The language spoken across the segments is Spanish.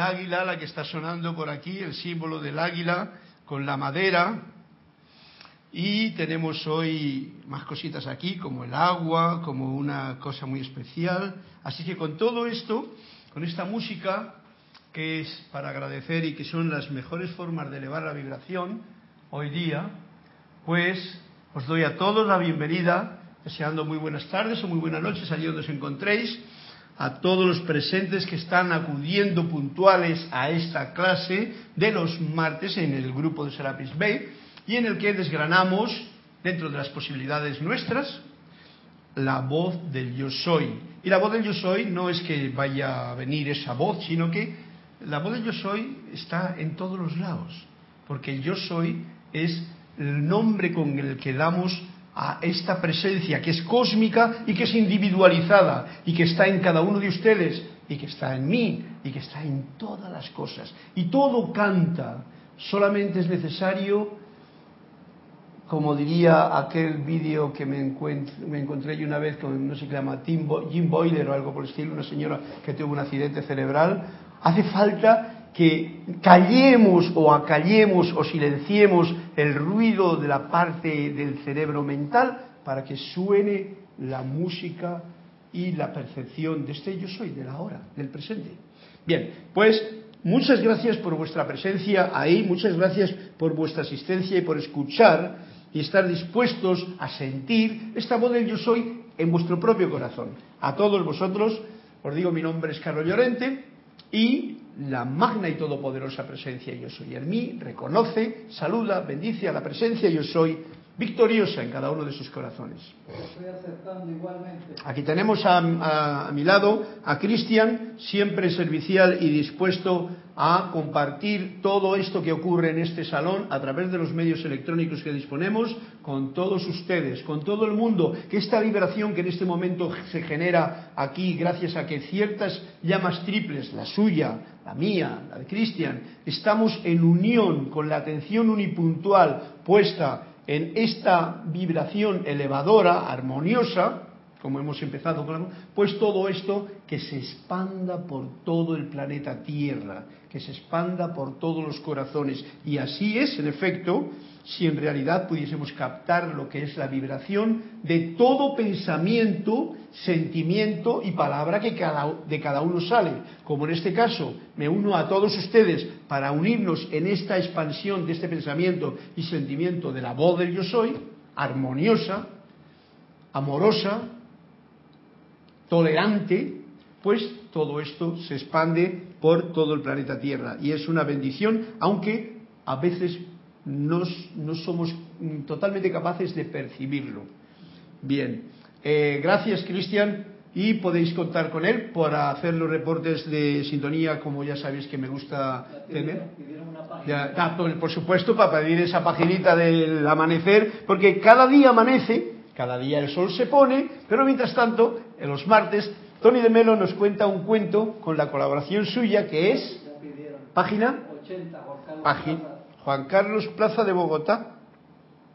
un águila la que está sonando por aquí, el símbolo del águila con la madera. Y tenemos hoy más cositas aquí, como el agua, como una cosa muy especial. Así que con todo esto, con esta música, que es para agradecer y que son las mejores formas de elevar la vibración hoy día, pues os doy a todos la bienvenida, deseando muy buenas tardes o muy buenas noches allí donde os encontréis a todos los presentes que están acudiendo puntuales a esta clase de los martes en el grupo de Serapis Bay y en el que desgranamos, dentro de las posibilidades nuestras, la voz del yo soy. Y la voz del yo soy no es que vaya a venir esa voz, sino que la voz del yo soy está en todos los lados, porque el yo soy es el nombre con el que damos a esta presencia que es cósmica y que es individualizada y que está en cada uno de ustedes y que está en mí y que está en todas las cosas. Y todo canta, solamente es necesario, como diría aquel vídeo que me, me encontré yo una vez con, no sé qué llama, Jim Boyler o algo por el estilo, una señora que tuvo un accidente cerebral, hace falta que callemos o acallemos o silenciemos el ruido de la parte del cerebro mental para que suene la música y la percepción de este yo soy, de la hora, del presente. Bien, pues muchas gracias por vuestra presencia ahí, muchas gracias por vuestra asistencia y por escuchar y estar dispuestos a sentir esta voz del yo soy en vuestro propio corazón. A todos vosotros, os digo, mi nombre es Carlos Llorente y la magna y todopoderosa presencia yo soy. En mí reconoce, saluda, bendice a la presencia yo soy victoriosa en cada uno de sus corazones. Aquí tenemos a, mi lado a Cristian, siempre servicial y dispuesto a compartir todo esto que ocurre en este salón a través de los medios electrónicos que disponemos con todos ustedes, con todo el mundo, que esta vibración que en este momento se genera aquí gracias a que ciertas llamas triples, la suya, la mía, la de Cristian, estamos en unión con la atención unipuntual puesta en esta vibración elevadora, armoniosa, como hemos empezado pues todo esto que se expanda por todo el planeta Tierra, que se expanda por todos los corazones. Y así es, en efecto, si en realidad pudiésemos captar lo que es la vibración de todo pensamiento, sentimiento y palabra que de cada uno sale. Como en este caso, me uno a todos ustedes para unirnos en esta expansión de este pensamiento y sentimiento de la voz del yo soy, armoniosa, amorosa, tolerante, pues todo esto se expande por todo el planeta Tierra. Y es una bendición, aunque a veces no, somos totalmente capaces de percibirlo. Bien, eh, gracias Cristian y podéis contar con él para hacer los reportes de sintonía como ya sabéis que me gusta tener. Ya, ah, por, supuesto, para pedir esa paginita del amanecer, porque cada día amanece, cada día el sol se pone, pero mientras tanto, en los martes, Tony de Melo nos cuenta un cuento con la colaboración suya que es página página Juan Carlos Plaza de Bogotá,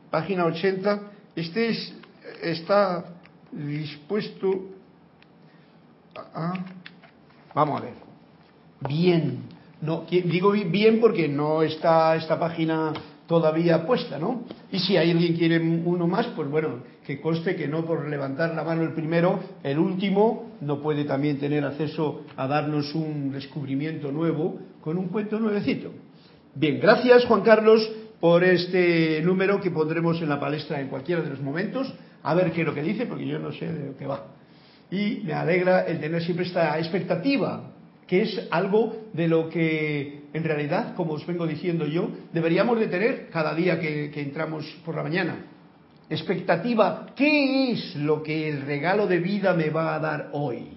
página 80. Este es, está dispuesto a... Vamos a ver. Bien. No, digo bien porque no está esta página todavía puesta, ¿no? Y si hay alguien quiere uno más, pues bueno, que conste que no por levantar la mano el primero, el último no puede también tener acceso a darnos un descubrimiento nuevo con un cuento nuevecito. Bien, gracias Juan Carlos por este número que pondremos en la palestra en cualquiera de los momentos, a ver qué es lo que dice, porque yo no sé de lo que va. Y me alegra el tener siempre esta expectativa, que es algo de lo que en realidad, como os vengo diciendo yo, deberíamos de tener cada día que, que entramos por la mañana. Expectativa, ¿qué es lo que el regalo de vida me va a dar hoy?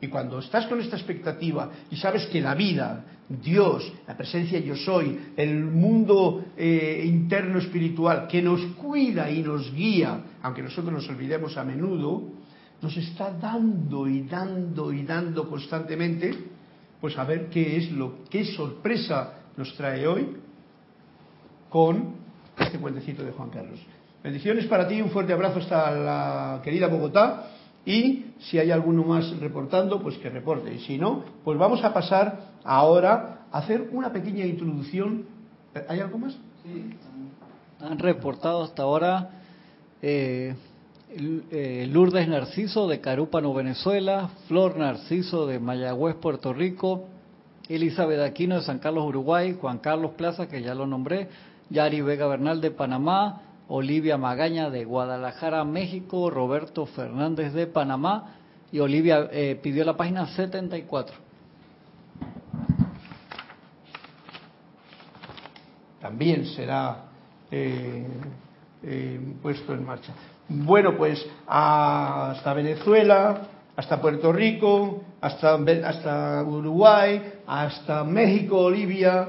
Y cuando estás con esta expectativa y sabes que la vida, Dios, la presencia yo soy, el mundo eh, interno espiritual que nos cuida y nos guía, aunque nosotros nos olvidemos a menudo, nos está dando y dando y dando constantemente, pues a ver qué es lo, qué sorpresa nos trae hoy con este cuentecito de Juan Carlos. Bendiciones para ti, un fuerte abrazo hasta la querida Bogotá y si hay alguno más reportando, pues que reporte. Y si no, pues vamos a pasar ahora a hacer una pequeña introducción. ¿Hay algo más? Sí, han reportado hasta ahora eh, eh, Lourdes Narciso de Carúpano, Venezuela, Flor Narciso de Mayagüez, Puerto Rico, Elizabeth Aquino de San Carlos, Uruguay, Juan Carlos Plaza, que ya lo nombré, Yari Vega Bernal de Panamá, Olivia Magaña de Guadalajara, México, Roberto Fernández de Panamá y Olivia eh, pidió la página 74. También será eh, eh, puesto en marcha. Bueno, pues hasta Venezuela, hasta Puerto Rico, hasta, hasta Uruguay, hasta México, Olivia.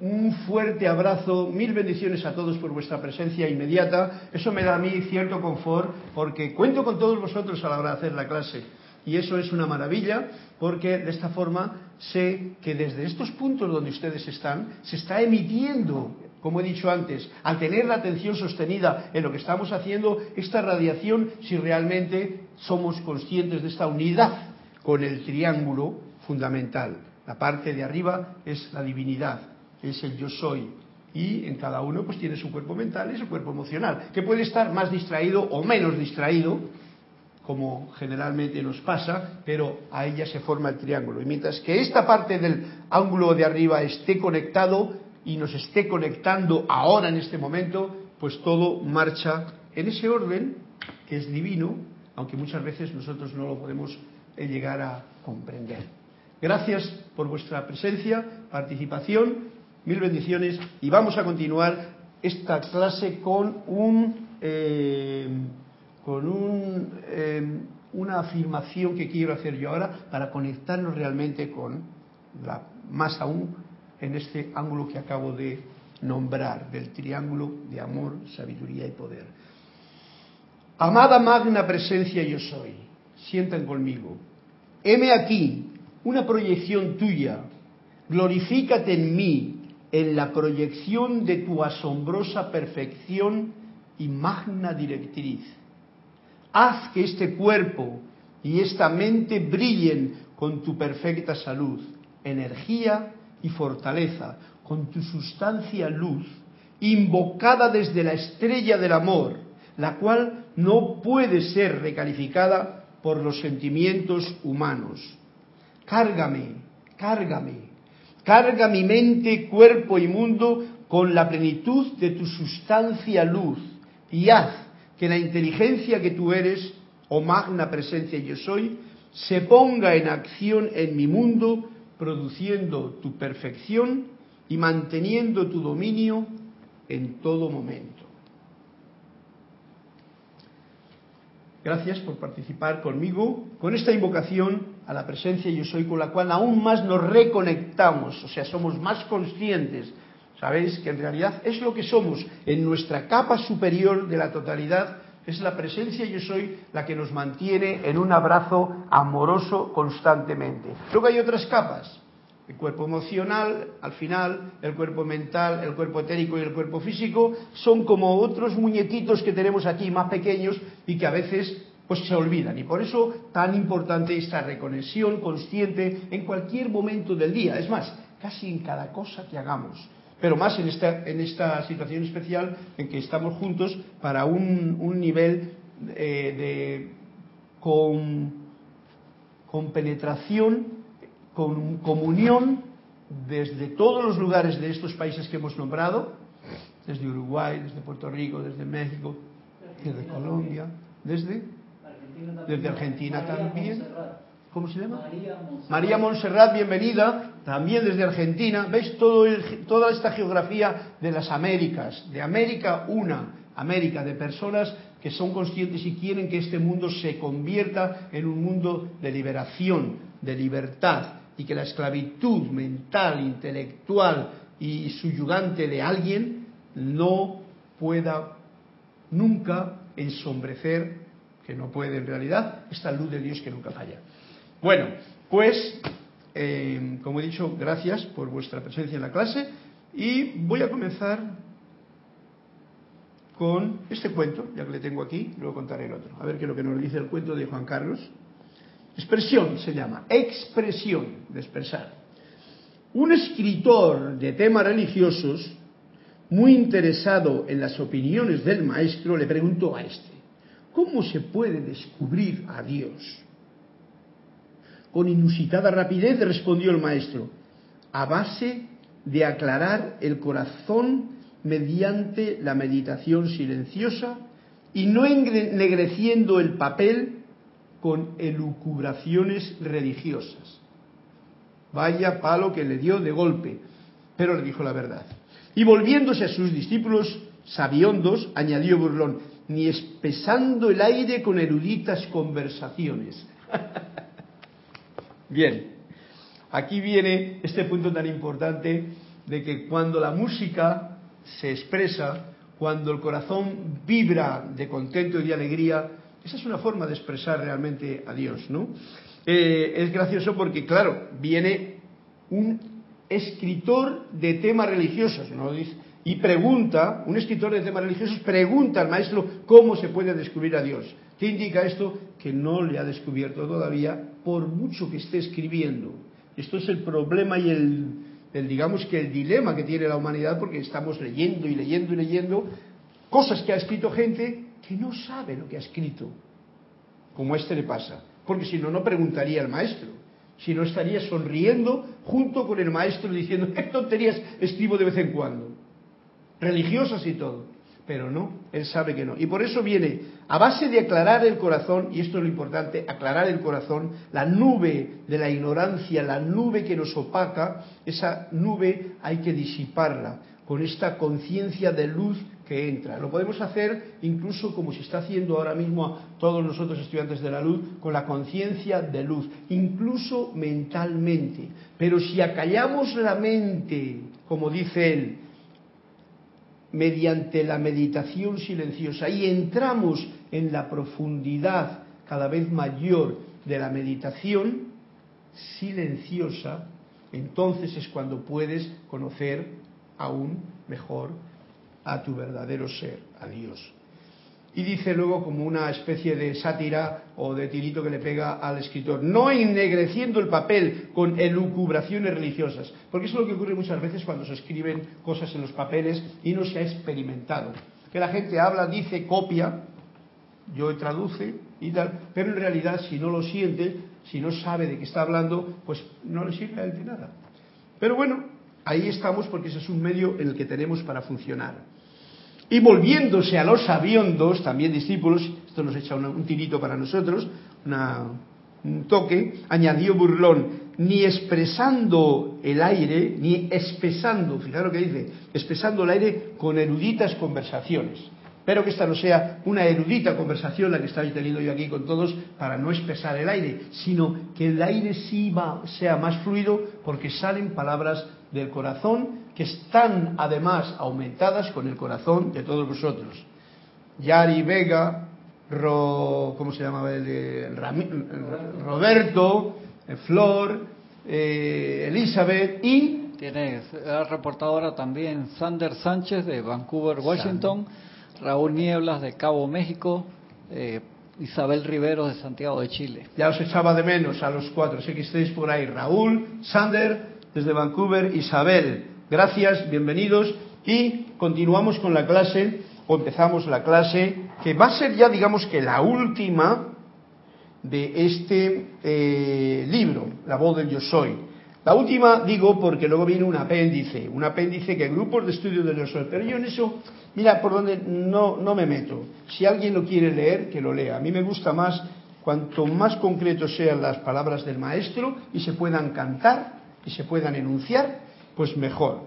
Un fuerte abrazo, mil bendiciones a todos por vuestra presencia inmediata. Eso me da a mí cierto confort porque cuento con todos vosotros a la hora de hacer la clase. Y eso es una maravilla porque de esta forma sé que desde estos puntos donde ustedes están se está emitiendo como he dicho antes, al tener la atención sostenida en lo que estamos haciendo, esta radiación, si realmente somos conscientes de esta unidad con el triángulo fundamental. La parte de arriba es la divinidad, es el yo soy. Y en cada uno pues tiene su cuerpo mental y su cuerpo emocional, que puede estar más distraído o menos distraído, como generalmente nos pasa, pero a ella se forma el triángulo. Y mientras que esta parte del ángulo de arriba esté conectado, y nos esté conectando ahora en este momento, pues todo marcha en ese orden que es divino, aunque muchas veces nosotros no lo podemos eh, llegar a comprender. Gracias por vuestra presencia, participación, mil bendiciones y vamos a continuar esta clase con un eh, con un, eh, una afirmación que quiero hacer yo ahora para conectarnos realmente con la más aún en este ángulo que acabo de nombrar, del triángulo de amor, sabiduría y poder. Amada magna presencia yo soy, sientan conmigo. Heme aquí, una proyección tuya, glorifícate en mí, en la proyección de tu asombrosa perfección y magna directriz. Haz que este cuerpo y esta mente brillen con tu perfecta salud, energía y fortaleza, con tu sustancia luz, invocada desde la estrella del amor, la cual no puede ser recalificada por los sentimientos humanos. Cárgame, cárgame, carga mi mente, cuerpo y mundo con la plenitud de tu sustancia luz y haz que la inteligencia que tú eres, o magna presencia yo soy, se ponga en acción en mi mundo produciendo tu perfección y manteniendo tu dominio en todo momento. Gracias por participar conmigo con esta invocación a la presencia yo soy con la cual aún más nos reconectamos, o sea, somos más conscientes. Sabéis que en realidad es lo que somos en nuestra capa superior de la totalidad es la presencia yo soy la que nos mantiene en un abrazo amoroso constantemente. Luego hay otras capas. El cuerpo emocional, al final, el cuerpo mental, el cuerpo etérico y el cuerpo físico son como otros muñequitos que tenemos aquí más pequeños y que a veces pues se olvidan. Y por eso tan importante esta reconexión consciente en cualquier momento del día. Es más, casi en cada cosa que hagamos pero más en esta, en esta situación especial en que estamos juntos para un, un nivel eh, de con, con penetración, con comunión desde todos los lugares de estos países que hemos nombrado, desde Uruguay, desde Puerto Rico, desde México, desde Colombia, desde desde Argentina también. ¿Cómo se llama? María Montserrat. bienvenida, también desde Argentina. ¿Veis todo toda esta geografía de las Américas? De América una, América, de personas que son conscientes y quieren que este mundo se convierta en un mundo de liberación, de libertad, y que la esclavitud mental, intelectual y subyugante de alguien no pueda nunca ensombrecer, que no puede en realidad, esta luz de Dios que nunca falla. Bueno, pues, eh, como he dicho, gracias por vuestra presencia en la clase y voy a comenzar con este cuento, ya que le tengo aquí, luego contaré el otro. A ver qué es lo que nos dice el cuento de Juan Carlos. Expresión se llama, expresión de expresar. Un escritor de temas religiosos, muy interesado en las opiniones del maestro, le preguntó a este, ¿cómo se puede descubrir a Dios? Con inusitada rapidez respondió el maestro, a base de aclarar el corazón mediante la meditación silenciosa y no ennegreciendo el papel con elucubraciones religiosas. Vaya palo que le dio de golpe, pero le dijo la verdad. Y volviéndose a sus discípulos sabiondos, añadió burlón, ni espesando el aire con eruditas conversaciones. Bien, aquí viene este punto tan importante de que cuando la música se expresa, cuando el corazón vibra de contento y de alegría, esa es una forma de expresar realmente a Dios, ¿no? Eh, es gracioso porque, claro, viene un escritor de temas religiosos, ¿no? Y pregunta, un escritor de temas religiosos pregunta al maestro cómo se puede descubrir a Dios. ¿Qué indica esto? Que no le ha descubierto todavía, por mucho que esté escribiendo. Esto es el problema y el, el, digamos que el dilema que tiene la humanidad, porque estamos leyendo y leyendo y leyendo cosas que ha escrito gente que no sabe lo que ha escrito, como a este le pasa. Porque si no, no preguntaría al maestro. Si no, estaría sonriendo junto con el maestro diciendo, qué tonterías escribo de vez en cuando. Religiosas y todo. Pero no, él sabe que no. Y por eso viene, a base de aclarar el corazón, y esto es lo importante, aclarar el corazón, la nube de la ignorancia, la nube que nos opaca, esa nube hay que disiparla con esta conciencia de luz que entra. Lo podemos hacer incluso como se está haciendo ahora mismo a todos nosotros estudiantes de la luz, con la conciencia de luz, incluso mentalmente. Pero si acallamos la mente, como dice él, mediante la meditación silenciosa y entramos en la profundidad cada vez mayor de la meditación silenciosa, entonces es cuando puedes conocer aún mejor a tu verdadero ser, a Dios. Y dice luego como una especie de sátira o de tirito que le pega al escritor, no ennegreciendo el papel con elucubraciones religiosas, porque eso es lo que ocurre muchas veces cuando se escriben cosas en los papeles y no se ha experimentado. Que la gente habla, dice, copia, yo traduce y tal, pero en realidad si no lo siente, si no sabe de qué está hablando, pues no le sirve a él de nada. Pero bueno, ahí estamos porque ese es un medio en el que tenemos para funcionar. Y volviéndose a los sabiondos, también discípulos, esto nos echa un, tirito para nosotros, un toque, añadió burlón, ni expresando el aire, ni espesando, fijaros lo que dice, espesando el aire con eruditas conversaciones. Espero que esta no sea una erudita conversación la que estáis teniendo yo aquí con todos para no espesar el aire, sino que el aire sí va, sea más fluido porque salen palabras del corazón que están además aumentadas con el corazón de todos vosotros. Yari Vega, ¿cómo se llamaba? El, Roberto, eh, Flor, eh, Elizabeth y... Tiene, ha reportado ahora también Sander Sánchez de Vancouver, Washington, Raúl Nieblas de Cabo México, eh, Isabel Rivero de Santiago de Chile. Ya os echaba de menos a los cuatro, sé que estáis por ahí. Raúl, Sander desde Vancouver, Isabel Gracias, bienvenidos y continuamos con la clase, o empezamos la clase, que va a ser ya, digamos que la última de este eh, libro, La voz del yo soy. La última digo porque luego viene un apéndice, un apéndice que grupos de estudio del yo soy, pero yo en eso, mira, por donde no, no me meto. Si alguien lo quiere leer, que lo lea. A mí me gusta más cuanto más concretos sean las palabras del maestro y se puedan cantar y se puedan enunciar, pues mejor.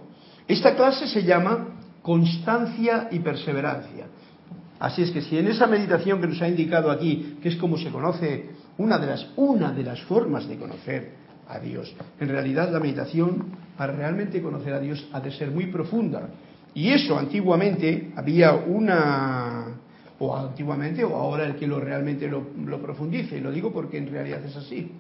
Esta clase se llama constancia y perseverancia. Así es que si en esa meditación que nos ha indicado aquí, que es como se conoce una de las, una de las formas de conocer a Dios, en realidad la meditación para realmente conocer a Dios ha de ser muy profunda. Y eso antiguamente había una, o antiguamente o ahora el que lo realmente lo, profundice, lo digo porque en realidad es así.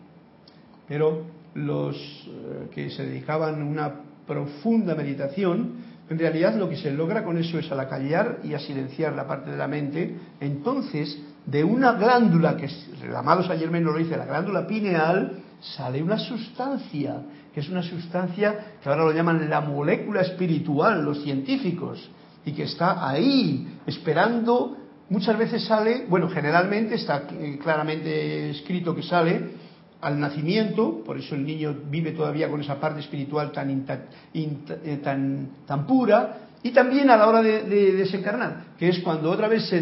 Pero los eh, que se dedicaban a una profunda meditación en realidad lo que se logra con eso es a la callar y a silenciar la parte de la mente, entonces de una glándula, que el amado Saint Germain lo dice, la glándula pineal, sale una sustancia, que es una sustancia que ahora lo llaman la molécula espiritual, los científicos, y que está ahí, esperando, muchas veces sale, bueno, generalmente está claramente escrito que sale, al nacimiento, por eso el niño vive todavía con esa parte espiritual tan, eh, tan, tan pura, y también a la hora de, desencarnar, que es cuando otra vez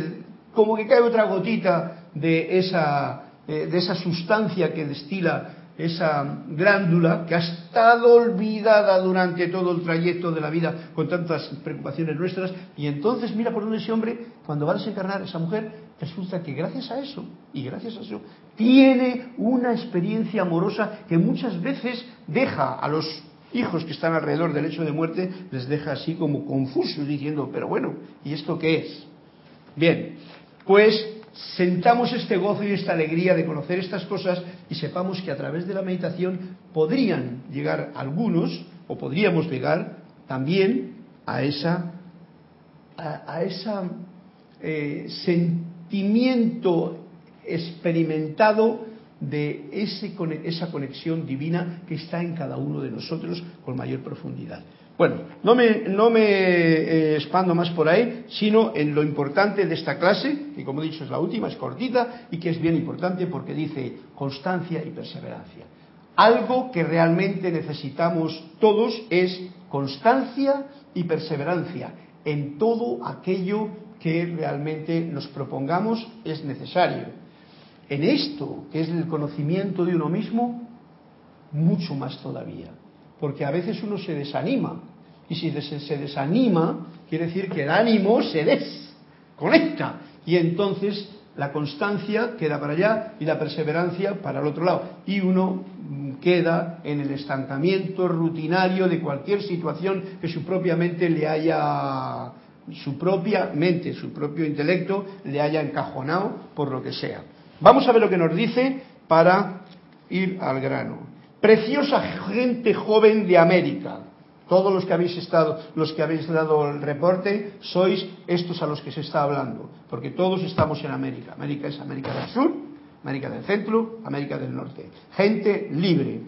como que cae otra gotita de esa, eh, de esa sustancia que destila esa glándula que ha estado olvidada durante todo el trayecto de la vida con tantas preocupaciones nuestras, y entonces mira por dónde ese hombre, cuando va a desencarnar esa mujer, resulta que gracias a eso, y gracias a eso, tiene una experiencia amorosa que muchas veces deja a los hijos que están alrededor del hecho de muerte, les deja así como confusos, diciendo, pero bueno, ¿y esto qué es? Bien, pues sentamos este gozo y esta alegría de conocer estas cosas y sepamos que a través de la meditación podrían llegar algunos, o podríamos llegar también a esa a, esa eh, sentimiento experimentado de ese, esa conexión divina que está en cada uno de nosotros con mayor profundidad. Bueno, no me, no me eh, expando más por ahí, sino en lo importante de esta clase, que como he dicho es la última, es cortita y que es bien importante porque dice constancia y perseverancia. Algo que realmente necesitamos todos es constancia y perseverancia en todo aquello que realmente nos propongamos es necesario. En esto, que es el conocimiento de uno mismo, mucho más todavía porque a veces uno se desanima. Y si se desanima, quiere decir que el ánimo se desconecta. Y entonces la constancia queda para allá y la perseverancia para el otro lado. Y uno mm, queda en el estancamiento rutinario de cualquier situación que su propia mente le haya, su propia mente, su propio intelecto le haya encajonado por lo que sea. Vamos a ver lo que nos dice para ir al grano. Preciosa gente joven de América. Todos los que habéis estado, los que habéis dado el reporte, sois estos a los que se está hablando, porque todos estamos en América. América es América del Sur, América del Centro, América del Norte. Gente libre.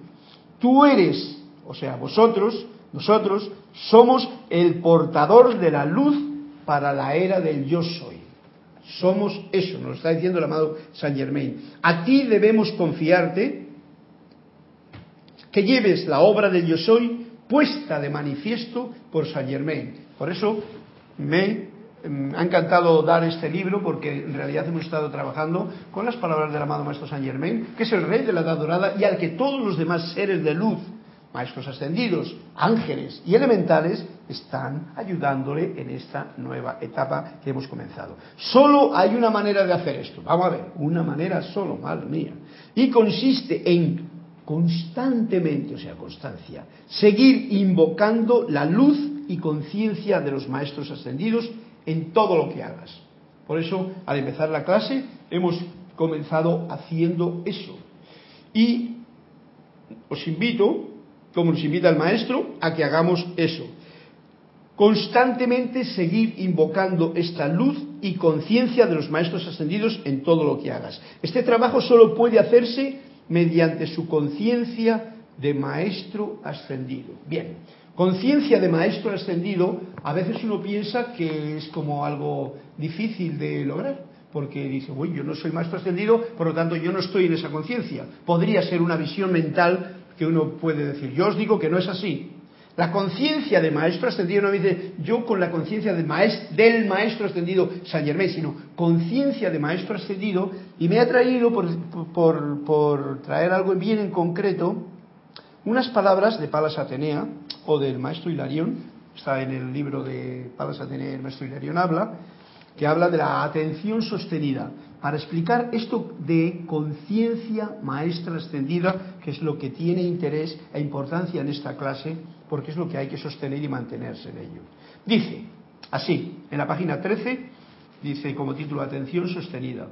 Tú eres, o sea, vosotros, nosotros, somos el portador de la luz para la era del yo soy. Somos eso, nos está diciendo el amado Saint Germain. A ti debemos confiarte que lleves la obra del yo soy puesta de manifiesto por Saint Germain. Por eso me mm, ha encantado dar este libro porque en realidad hemos estado trabajando con las palabras del amado Maestro Saint Germain, que es el rey de la edad dorada y al que todos los demás seres de luz, maestros ascendidos, ángeles y elementales, están ayudándole en esta nueva etapa que hemos comenzado. Solo hay una manera de hacer esto. Vamos a ver, una manera solo, madre mía. Y consiste en constantemente, o sea, constancia, seguir invocando la luz y conciencia de los maestros ascendidos en todo lo que hagas. Por eso, al empezar la clase, hemos comenzado haciendo eso. Y os invito, como nos invita el maestro, a que hagamos eso. Constantemente seguir invocando esta luz y conciencia de los maestros ascendidos en todo lo que hagas. Este trabajo solo puede hacerse mediante su conciencia de maestro ascendido. Bien, conciencia de maestro ascendido, a veces uno piensa que es como algo difícil de lograr, porque dice, uy, yo no soy maestro ascendido, por lo tanto yo no estoy en esa conciencia. Podría ser una visión mental que uno puede decir. Yo os digo que no es así. La conciencia de maestro ascendido no dice yo con la conciencia del maestro ascendido San Germain, sino conciencia de maestro ascendido. Y me ha traído, por, traer algo bien en concreto, unas palabras de Palas Atenea o del maestro Hilarión, está en el libro de Palas Atenea, el maestro Hilarión habla, que habla de la atención sostenida, para explicar esto de conciencia maestra ascendida, que es lo que tiene interés e importancia en esta clase porque es lo que hay que sostener y mantenerse en ello. Dice, así, en la página 13, dice como título Atención sostenida.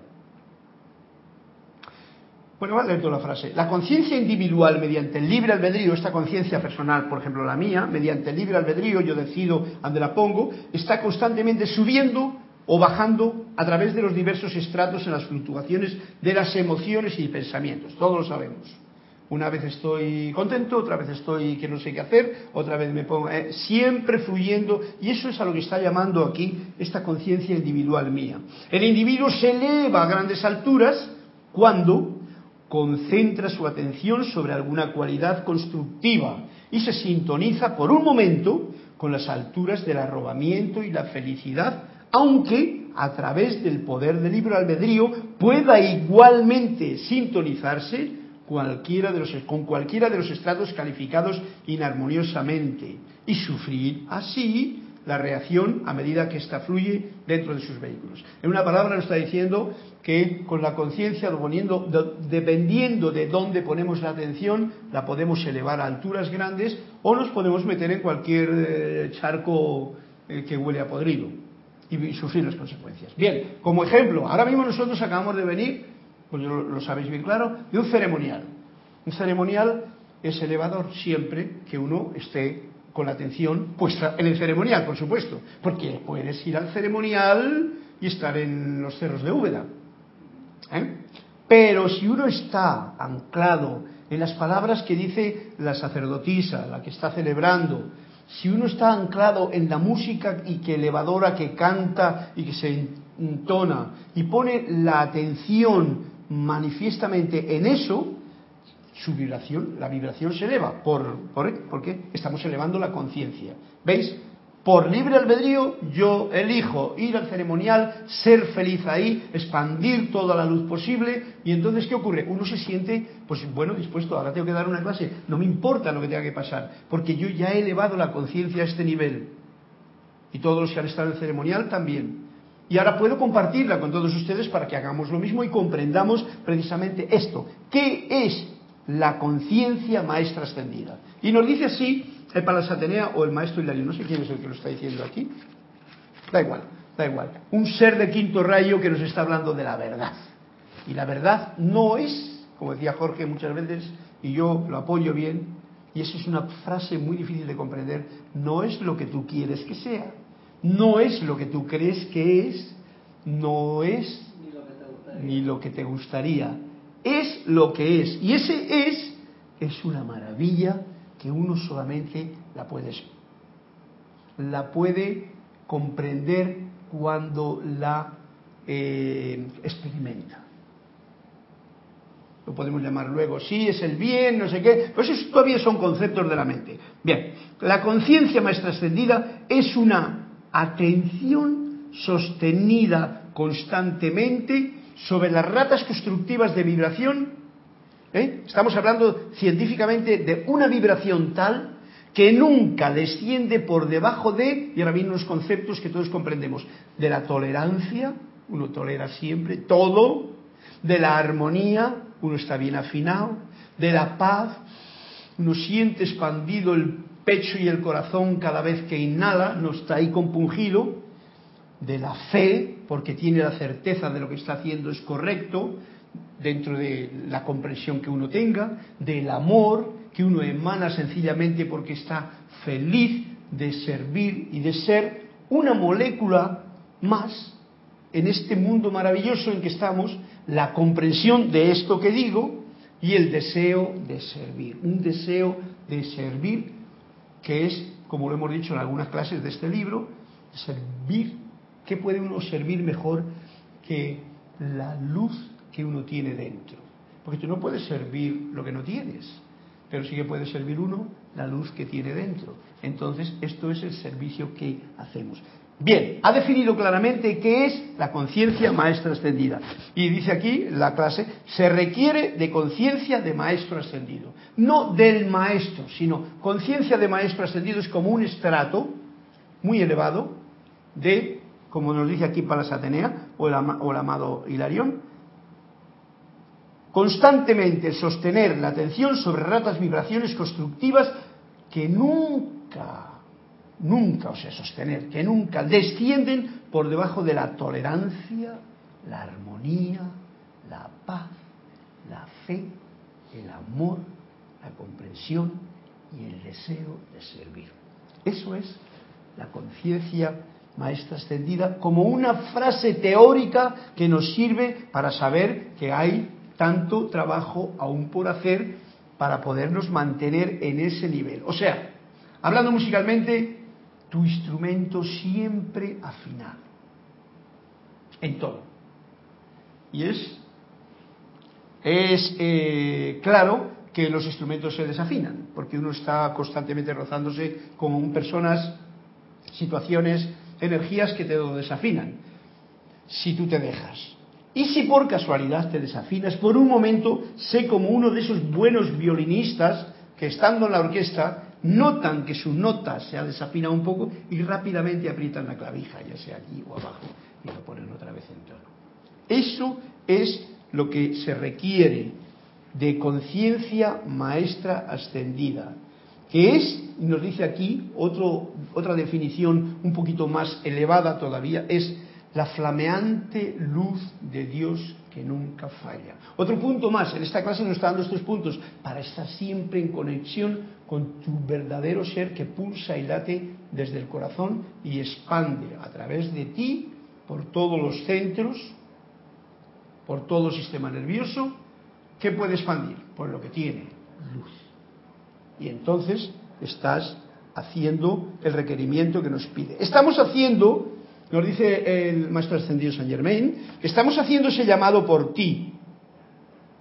Bueno, voy a leer toda la frase. La conciencia individual mediante el libre albedrío, esta conciencia personal, por ejemplo la mía, mediante el libre albedrío, yo decido dónde la pongo, está constantemente subiendo o bajando a través de los diversos estratos en las fluctuaciones de las emociones y pensamientos. Todos lo sabemos. Una vez estoy contento, otra vez estoy que no sé qué hacer, otra vez me pongo eh, siempre fluyendo y eso es a lo que está llamando aquí esta conciencia individual mía. El individuo se eleva a grandes alturas cuando concentra su atención sobre alguna cualidad constructiva y se sintoniza por un momento con las alturas del arrobamiento y la felicidad, aunque a través del poder del libre albedrío pueda igualmente sintonizarse cualquiera de los, con cualquiera de los estratos calificados inarmoniosamente y sufrir así la reacción a medida que ésta fluye dentro de sus vehículos. En una palabra nos está diciendo que con la conciencia, dependiendo de dónde ponemos la atención, la podemos elevar a alturas grandes o nos podemos meter en cualquier eh, charco eh, que huele a podrido y sufrir las consecuencias. Bien, como ejemplo, ahora mismo nosotros acabamos de venir pues lo, sabéis bien claro, de un ceremonial. Un ceremonial es elevador siempre que uno esté con la atención puesta en el ceremonial, por supuesto, porque puedes ir al ceremonial y estar en los cerros de Úbeda. ¿eh? Pero si uno está anclado en las palabras que dice la sacerdotisa, la que está celebrando, si uno está anclado en la música y que elevadora que canta y que se entona y pone la atención manifiestamente en eso, su vibración, la vibración se eleva. ¿Por, por, qué? Estamos elevando la conciencia. ¿Veis? Por libre albedrío yo elijo ir al ceremonial, ser feliz ahí, expandir toda la luz posible y entonces ¿qué ocurre? Uno se siente, pues bueno, dispuesto, ahora tengo que dar una clase, no me importa lo que tenga que pasar, porque yo ya he elevado la conciencia a este nivel. Y todos los que han estado en el ceremonial también. Y ahora puedo compartirla con todos ustedes para que hagamos lo mismo y comprendamos precisamente esto. ¿Qué es la conciencia maestra ascendida? Y nos dice así el Palas Atenea o el maestro Hilario. No sé quién es el que lo está diciendo aquí. Da igual, da igual. Un ser de quinto rayo que nos está hablando de la verdad. Y la verdad no es, como decía Jorge muchas veces, y yo lo apoyo bien, y eso es una frase muy difícil de comprender, no es lo que tú quieres que sea no es lo que tú crees que es, no es ni lo que te gustaría, es lo que es. Y ese es es una maravilla que uno solamente la puede, la puede comprender cuando la eh, experimenta. Lo podemos llamar luego, sí, es el bien, no sé qué, pues eso todavía son conceptos de la mente. Bien, la conciencia más trascendida es una atención sostenida constantemente sobre las ratas constructivas de vibración. ¿Eh? Estamos hablando científicamente de una vibración tal que nunca desciende por debajo de, y ahora vienen los conceptos que todos comprendemos, de la tolerancia, uno tolera siempre todo, de la armonía, uno está bien afinado, de la paz, uno siente expandido el pecho y el corazón cada vez que inhala, no está ahí compungido, de la fe, porque tiene la certeza de lo que está haciendo es correcto, dentro de la comprensión que uno tenga, del amor que uno emana sencillamente porque está feliz de servir y de ser una molécula más en este mundo maravilloso en que estamos, la comprensión de esto que digo y el deseo de servir, un deseo de servir que es, como lo hemos dicho en algunas clases de este libro, servir. ¿Qué puede uno servir mejor que la luz que uno tiene dentro? Porque tú no puedes servir lo que no tienes, pero sí que puede servir uno la luz que tiene dentro. Entonces, esto es el servicio que hacemos. Bien, ha definido claramente qué es la conciencia maestra ascendida. Y dice aquí la clase, se requiere de conciencia de maestro ascendido. No del maestro, sino conciencia de maestro ascendido es como un estrato muy elevado de, como nos dice aquí Palas Atenea o o el amado Hilarión, constantemente sostener la atención sobre ratas vibraciones constructivas que nunca nunca, o sea, sostener que nunca descienden por debajo de la tolerancia, la armonía, la paz la fe, el amor, la comprensión y el deseo de servir. Eso es la conciencia maestra extendida como una frase teórica que nos sirve para saber que hay tanto trabajo aún por hacer para podernos mantener en ese nivel. O sea, hablando musicalmente, tu instrumento siempre afinado. En todo. Y es, es eh, claro que los instrumentos se desafinan, porque uno está constantemente rozándose con personas, situaciones, energías que te desafinan, si tú te dejas. Y si por casualidad te desafinas, por un momento sé como uno de esos buenos violinistas que estando en la orquesta notan que su nota se ha desafinado un poco y rápidamente aprietan la clavija, ya sea aquí o abajo, y lo ponen otra vez en tono. Eso es lo que se requiere de conciencia maestra ascendida, que es, nos dice aquí otra definición un poquito más elevada todavía, es la flameante luz de Dios que nunca falla. Otro punto más, en esta clase nos está dando estos puntos para estar siempre en conexión con tu verdadero ser que pulsa y late desde el corazón y expande a través de ti por todos los centros, por todo el sistema nervioso. ¿Qué puede expandir? Por lo que tiene, luz. Y entonces estás haciendo el requerimiento que nos pide. Estamos haciendo nos dice el maestro ascendido Saint Germain, estamos haciendo ese llamado por ti.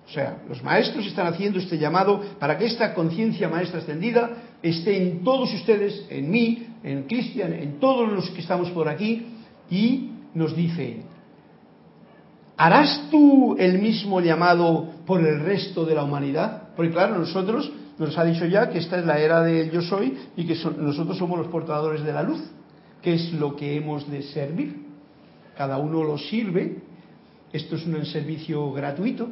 O sea, los maestros están haciendo este llamado para que esta conciencia maestra ascendida esté en todos ustedes, en mí, en Cristian, en todos los que estamos por aquí, y nos dice, ¿harás tú el mismo llamado por el resto de la humanidad? Porque claro, nosotros nos ha dicho ya que esta es la era del yo soy y que nosotros somos los portadores de la luz qué es lo que hemos de servir. Cada uno lo sirve. Esto es un servicio gratuito,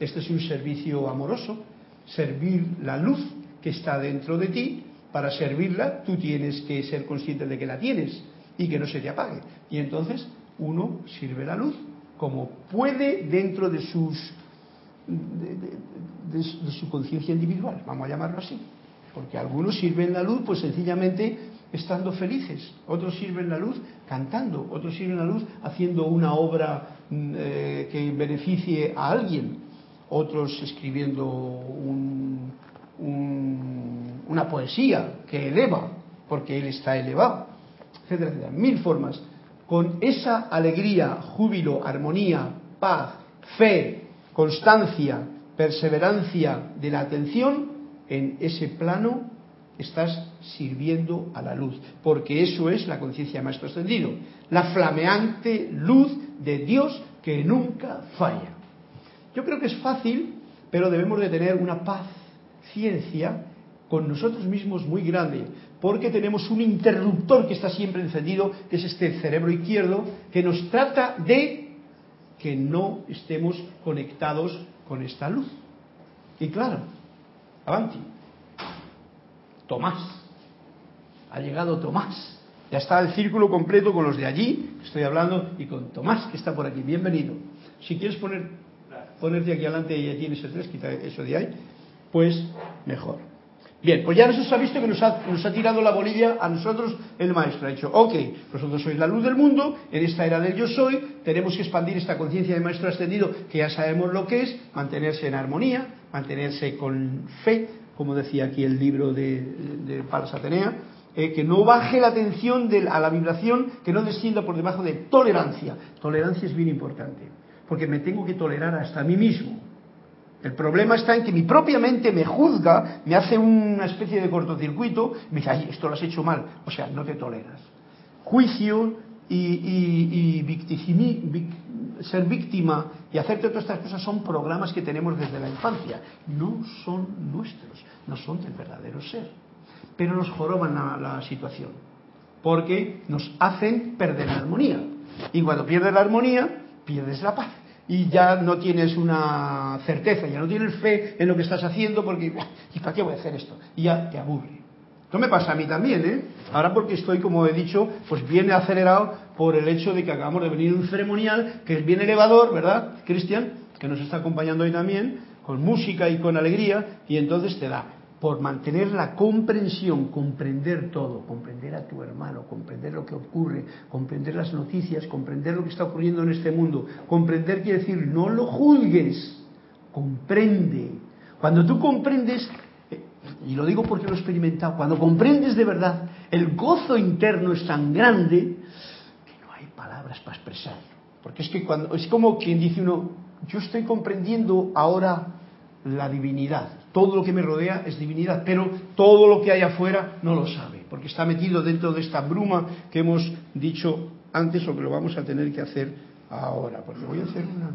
esto es un servicio amoroso. Servir la luz que está dentro de ti, para servirla tú tienes que ser consciente de que la tienes y que no se te apague. Y entonces uno sirve la luz como puede dentro de sus de, su conciencia individual, vamos a llamarlo así. Porque algunos sirven la luz pues sencillamente estando felices, otros sirven la luz cantando, otros sirven la luz haciendo una obra mm, eh, que beneficie a alguien, otros escribiendo una poesía que eleva, porque él está elevado, etcétera, etcétera. Mil formas. Con esa alegría, júbilo, armonía, paz, fe, constancia, perseverancia de la atención, en ese plano estás sirviendo a la luz, porque eso es la conciencia maestro ascendido, la flameante luz de Dios que nunca falla. Yo creo que es fácil, pero debemos de tener una paz, ciencia, con nosotros mismos muy grande, porque tenemos un interruptor que está siempre encendido, que es este cerebro izquierdo, que nos trata de que no estemos conectados con esta luz. Y claro, avanti. Tomás. Ha llegado Tomás. Ya está el círculo completo con los de allí, estoy hablando, y con Tomás, que está por aquí. Bienvenido. Si quieres poner, ponerte aquí adelante y ya tienes el tres, quita eso de ahí, pues mejor. Bien, pues ya nos ha visto que nos ha, nos ha, tirado la bolilla a nosotros el maestro. Ha dicho, ok, vosotros sois la luz del mundo, en esta era del yo soy, tenemos que expandir esta conciencia de maestro ascendido, que ya sabemos lo que es, mantenerse en armonía, mantenerse con fe, como decía aquí el libro de, de Atenea, eh, que no baje la atención a la vibración, que no descienda por debajo de tolerancia. Tolerancia es bien importante, porque me tengo que tolerar hasta a mí mismo. El problema está en que mi propia mente me juzga, me hace una especie de cortocircuito, me dice, ay, esto lo has hecho mal. O sea, no te toleras. Juicio y, y, ser víctima y hacerte todas estas cosas son programas que tenemos desde la infancia. No son nuestros, no son del verdadero ser. Pero nos joroban la, situación, porque nos hacen perder la armonía. Y cuando pierdes la armonía, pierdes la paz. Y ya no tienes una certeza, ya no tienes fe en lo que estás haciendo, porque, ¿y para qué voy a hacer esto? Y ya te aburre. Esto me pasa a mí también, ¿eh? Ahora porque estoy, como he dicho, pues bien acelerado por el hecho de que acabamos de venir un ceremonial que es bien elevador, ¿verdad, Cristian? Que nos está acompañando hoy también, con música y con alegría, y entonces te da por mantener la comprensión, comprender todo, comprender a tu hermano, comprender lo que ocurre, comprender las noticias, comprender lo que está ocurriendo en este mundo. Comprender quiere decir no lo juzgues, comprende. Cuando tú comprendes, y lo digo porque lo he experimentado, cuando comprendes de verdad, el gozo interno es tan grande que no hay palabras para expresarlo. Porque es que cuando es como quien dice uno, yo estoy comprendiendo ahora la divinidad. Todo lo que me rodea es divinidad, pero todo lo que hay afuera no lo sabe, porque está metido dentro de esta bruma que hemos dicho antes o que lo vamos a tener que hacer ahora, porque voy a hacer una...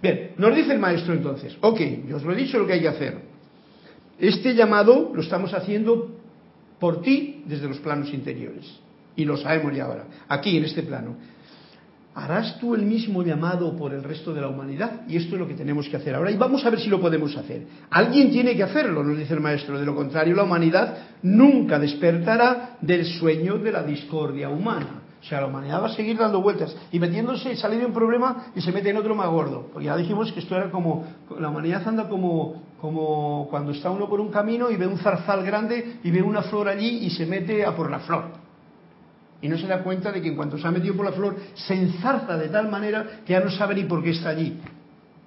Bien, nos dice el maestro entonces, ok, yo os lo he dicho lo que hay que hacer. Este llamado lo estamos haciendo por ti desde los planos interiores, y lo sabemos ya ahora, aquí en este plano. ¿Harás tú el mismo llamado por el resto de la humanidad? Y esto es lo que tenemos que hacer ahora. Y vamos a ver si lo podemos hacer. Alguien tiene que hacerlo, nos dice el maestro. De lo contrario, la humanidad nunca despertará del sueño de la discordia humana. O sea, la humanidad va a seguir dando vueltas y metiéndose, salir de un problema y se mete en otro más gordo. Porque ya dijimos que esto era como, la humanidad anda como, como cuando está uno por un camino y ve un zarzal grande y ve una flor allí y se mete a por la flor y no se da cuenta de que en cuanto se ha metido por la flor se enzarza de tal manera que ya no sabe ni por qué está allí.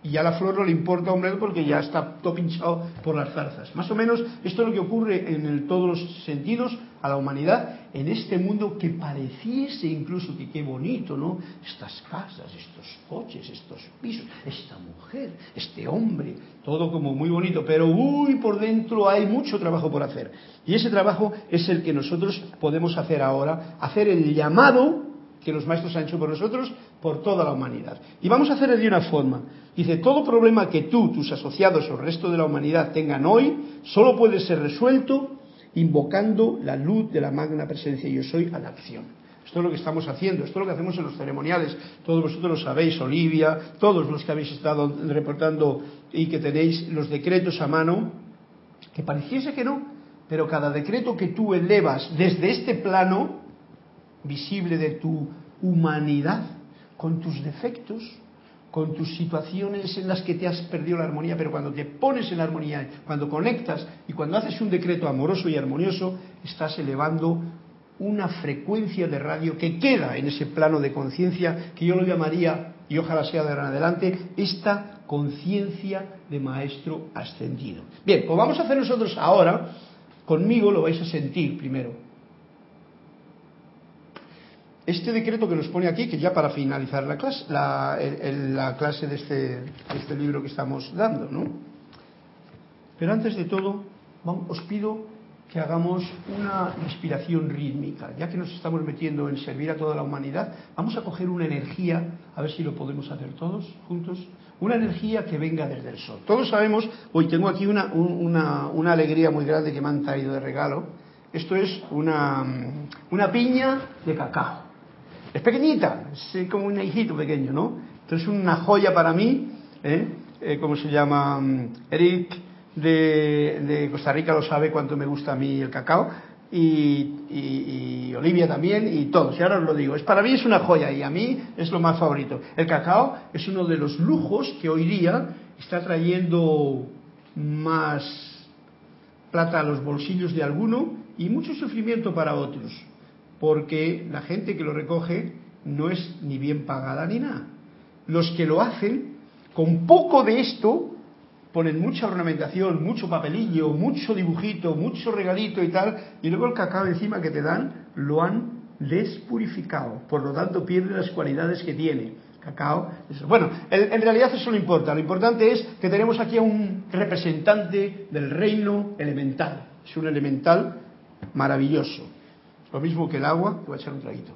Y ya la flor no le importa a un porque ya está todo pinchado por las zarzas. Más o menos esto es lo que ocurre en todos los sentidos a la humanidad en este mundo que pareciese incluso que qué bonito, ¿no? Estas casas, estos coches, estos pisos, esta mujer, este hombre, todo como muy bonito, pero uy, por dentro hay mucho trabajo por hacer. Y ese trabajo es el que nosotros podemos hacer ahora, hacer el llamado que los maestros han hecho por nosotros, por toda la humanidad. Y vamos a hacerlo de una forma. Dice, todo problema que tú, tus asociados o el resto de la humanidad tengan hoy, solo puede ser resuelto invocando la luz de la magna presencia yo soy a la acción. Esto es lo que estamos haciendo, esto es lo que hacemos en los ceremoniales. Todos vosotros lo sabéis, Olivia, todos los que habéis estado reportando y que tenéis los decretos a mano, que pareciese que no, pero cada decreto que tú elevas desde este plano visible de tu humanidad, con tus defectos, con tus situaciones en las que te has perdido la armonía, pero cuando te pones en armonía, cuando conectas y cuando haces un decreto amoroso y armonioso, estás elevando una frecuencia de radio que queda en ese plano de conciencia que yo lo llamaría, y ojalá sea de ahora en adelante, esta conciencia de maestro ascendido. Bien, pues vamos a hacer nosotros ahora, conmigo lo vais a sentir primero, este decreto que nos pone aquí, que ya para finalizar la clase, la, clase de este, de este, libro que estamos dando, ¿no? Pero antes de todo, os pido que hagamos una inspiración rítmica, ya que nos estamos metiendo en servir a toda la humanidad, vamos a coger una energía, a ver si lo podemos hacer todos juntos, una energía que venga desde el sol. Todos sabemos, hoy tengo aquí una, una, una alegría muy grande que me han traído de regalo, esto es una, una piña de cacao. Es pequeñita, es como un hijito pequeño, ¿no? Entonces es una joya para mí, ¿eh? eh ¿Cómo se llama? Mm, Eric de, Costa Rica lo sabe cuánto me gusta a mí el cacao. Y, Olivia también y todos. Y ahora os lo digo, es para mí es una joya y a mí es lo más favorito. El cacao es uno de los lujos que hoy día está trayendo más plata a los bolsillos de alguno y mucho sufrimiento para otros porque la gente que lo recoge no es ni bien pagada ni nada. Los que lo hacen, con poco de esto, ponen mucha ornamentación, mucho papelillo, mucho dibujito, mucho regalito y tal, y luego el cacao encima que te dan lo han despurificado, por lo tanto pierde las cualidades que tiene. Cacao, bueno, en realidad eso no importa, lo importante es que tenemos aquí a un representante del reino elemental, es un elemental maravilloso. Lo mismo que el agua, te voy a echar un traguito.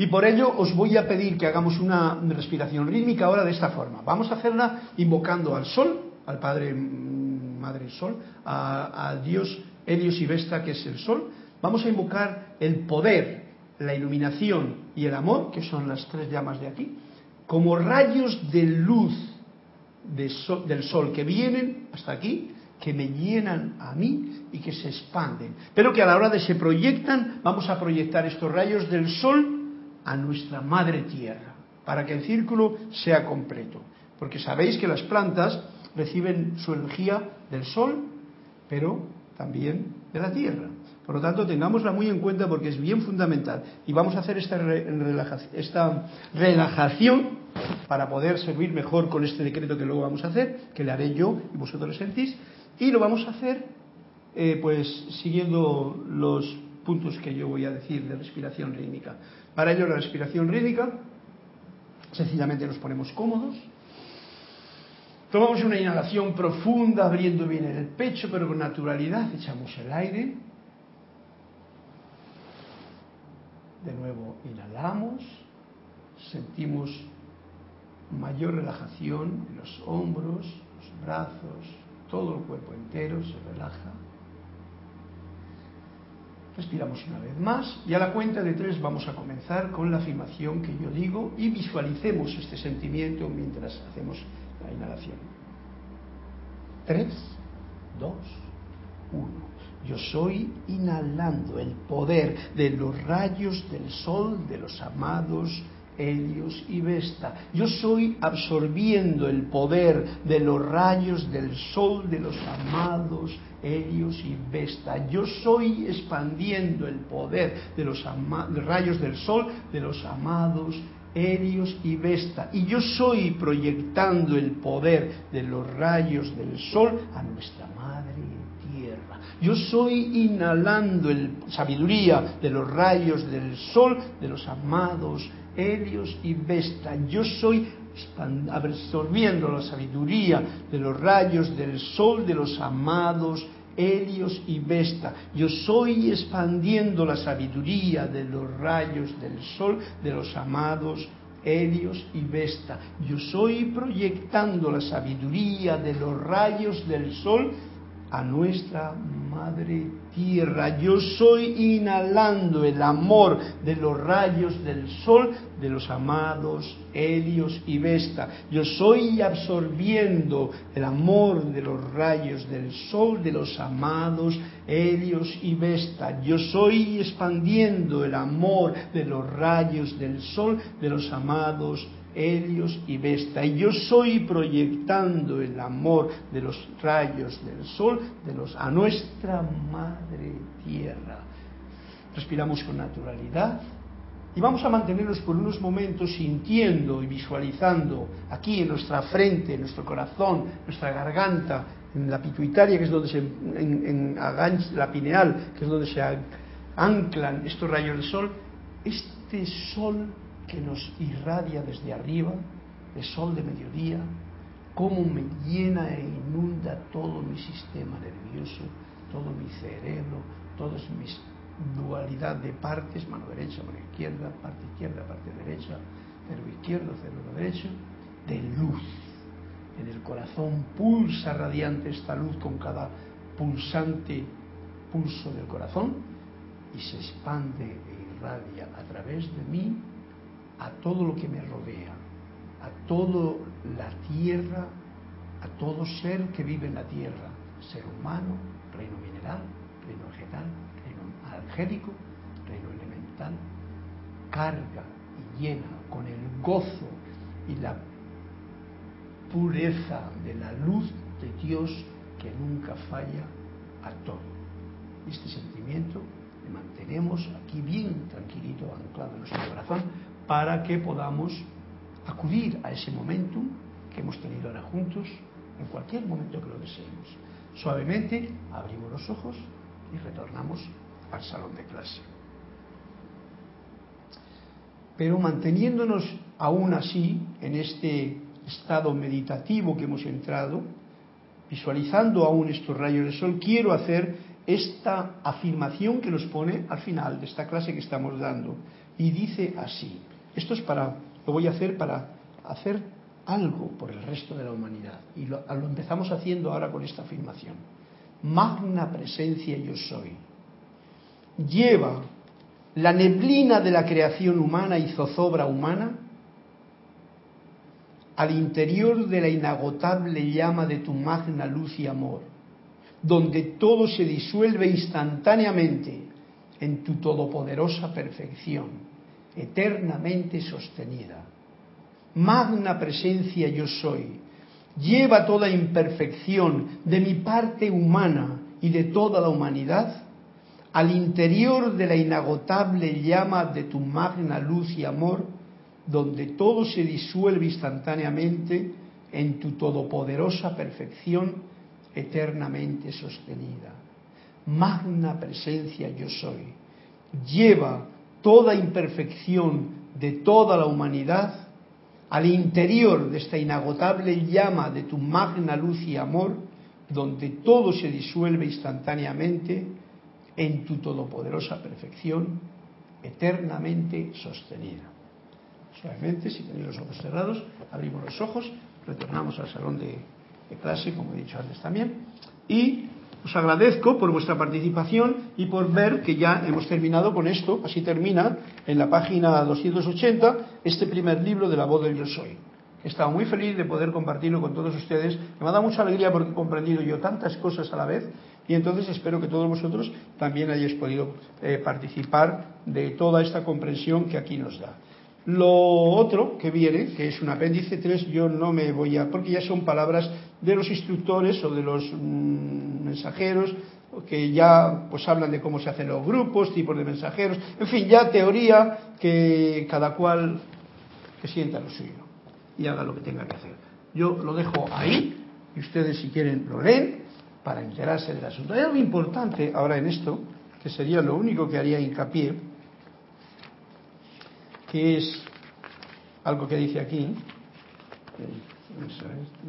Y por ello os voy a pedir que hagamos una respiración rítmica ahora de esta forma. Vamos a hacerla invocando al Sol, al Padre mm, Madre Sol, a, Dios Helios y Vesta, que es el Sol. Vamos a invocar el poder, la iluminación y el amor, que son las tres llamas de aquí, como rayos de luz del Sol que vienen hasta aquí que me llenan a mí y que se expanden. Pero que a la hora de se proyectan, vamos a proyectar estos rayos del sol a nuestra madre tierra. para que el círculo sea completo. Porque sabéis que las plantas reciben su energía del sol, pero también de la tierra. Por lo tanto, tengámosla muy en cuenta porque es bien fundamental. Y vamos a hacer esta, relajación, esta relajación para poder servir mejor con este decreto que luego vamos a hacer, que le haré yo y vosotros sentís. Y lo vamos a hacer eh, pues siguiendo los puntos que yo voy a decir de respiración rítmica. Para ello, la respiración rítmica, sencillamente nos ponemos cómodos. Tomamos una inhalación profunda, abriendo bien el pecho, pero con naturalidad. Echamos el aire. De nuevo inhalamos. Sentimos mayor relajación en los hombros, los brazos, todo el cuerpo entero se relaja. Respiramos una vez más y a la cuenta de tres vamos a comenzar con la afirmación que yo digo y visualicemos este sentimiento mientras hacemos la inhalación. Tres, dos, uno. Yo soy inhalando el poder de los rayos del sol de los amados Helios y Vesta. Yo soy absorbiendo el poder de los rayos del sol de los amados Helios y Vesta. Yo soy expandiendo el poder de los rayos del sol de los amados Helios y Vesta. Y yo soy proyectando el poder de los rayos del sol a nuestra madre tierra. Yo soy inhalando la sabiduría de los rayos del sol de los amados Helios y Vesta. Yo soy absorbiendo la sabiduría de los rayos del sol de los amados Helios y Vesta. Yo soy expandiendo la sabiduría de los rayos del sol de los amados Helios y Vesta. Yo soy proyectando la sabiduría de los rayos del sol a nuestra madre tierra. Yo soy inhalando el amor de los rayos del sol de los amados Helios y Vesta. Yo soy absorbiendo el amor de los rayos del sol de los amados Helios y Vesta. Yo soy expandiendo el amor de los rayos del sol de los amados Helios y Vesta. Y yo soy proyectando el amor de los rayos del sol de los, a nuestra madre tierra. Respiramos con naturalidad y vamos a mantenernos por unos momentos sintiendo y visualizando aquí en nuestra frente, en nuestro corazón, nuestra garganta, en la pituitaria, que es donde se, en, la pineal, que es donde se anclan estos rayos del sol, este sol que nos irradia desde arriba, el sol de mediodía, cómo me llena e inunda todo mi sistema nervioso, todo mi cerebro, todas mis dualidad de partes, mano derecha, mano izquierda, parte izquierda, parte derecha, cerebro izquierdo, cerebro derecho, de luz. En el corazón pulsa radiante esta luz con cada pulsante pulso del corazón y se expande e irradia a través de mí a todo lo que me rodea, a toda la tierra, a todo ser que vive en la tierra, ser humano, reino mineral, reino vegetal, reino angélico, reino elemental, carga y llena con el gozo y la pureza de la luz de Dios que nunca falla a todo. Este sentimiento le mantenemos aquí bien tranquilito, anclado en nuestro corazón, para que podamos acudir a ese momento que hemos tenido ahora juntos en cualquier momento que lo deseemos. Suavemente abrimos los ojos y retornamos al salón de clase. Pero manteniéndonos aún así en este estado meditativo que hemos entrado, visualizando aún estos rayos de sol, quiero hacer esta afirmación que nos pone al final de esta clase que estamos dando. Y dice así, esto es para, lo voy a hacer para hacer algo por el resto de la humanidad. Y lo, lo empezamos haciendo ahora con esta afirmación. Magna presencia yo soy. Lleva la neblina de la creación humana y zozobra humana al interior de la inagotable llama de tu magna luz y amor, donde todo se disuelve instantáneamente en tu todopoderosa perfección eternamente sostenida, magna presencia yo soy, lleva toda imperfección de mi parte humana y de toda la humanidad al interior de la inagotable llama de tu magna luz y amor, donde todo se disuelve instantáneamente en tu todopoderosa perfección eternamente sostenida. Magna presencia yo soy. Lleva toda imperfección de toda la humanidad al interior de esta inagotable llama de tu magna luz y amor, donde todo se disuelve instantáneamente en tu todopoderosa perfección, eternamente sostenida. Suavemente, si tenéis los ojos cerrados, abrimos los ojos, retornamos al salón de, de clase, como he dicho antes también, y os agradezco por vuestra participación y por ver que ya hemos terminado con esto. Así termina en la página 280 este primer libro de la voz del yo soy. He estado muy feliz de poder compartirlo con todos ustedes. Me ha dado mucha alegría porque he comprendido yo tantas cosas a la vez y entonces espero que todos vosotros también hayáis podido eh, participar de toda esta comprensión que aquí nos da. Lo otro que viene, que es un apéndice 3, yo no me voy a, porque ya son palabras de los instructores o de los mm, mensajeros que ya pues hablan de cómo se hacen los grupos, tipos de mensajeros, en fin, ya teoría que cada cual que sienta lo suyo y haga lo que tenga que hacer. Yo lo dejo ahí y ustedes si quieren lo leen para enterarse del asunto. Hay algo importante ahora en esto, que sería lo único que haría hincapié, que es algo que dice aquí,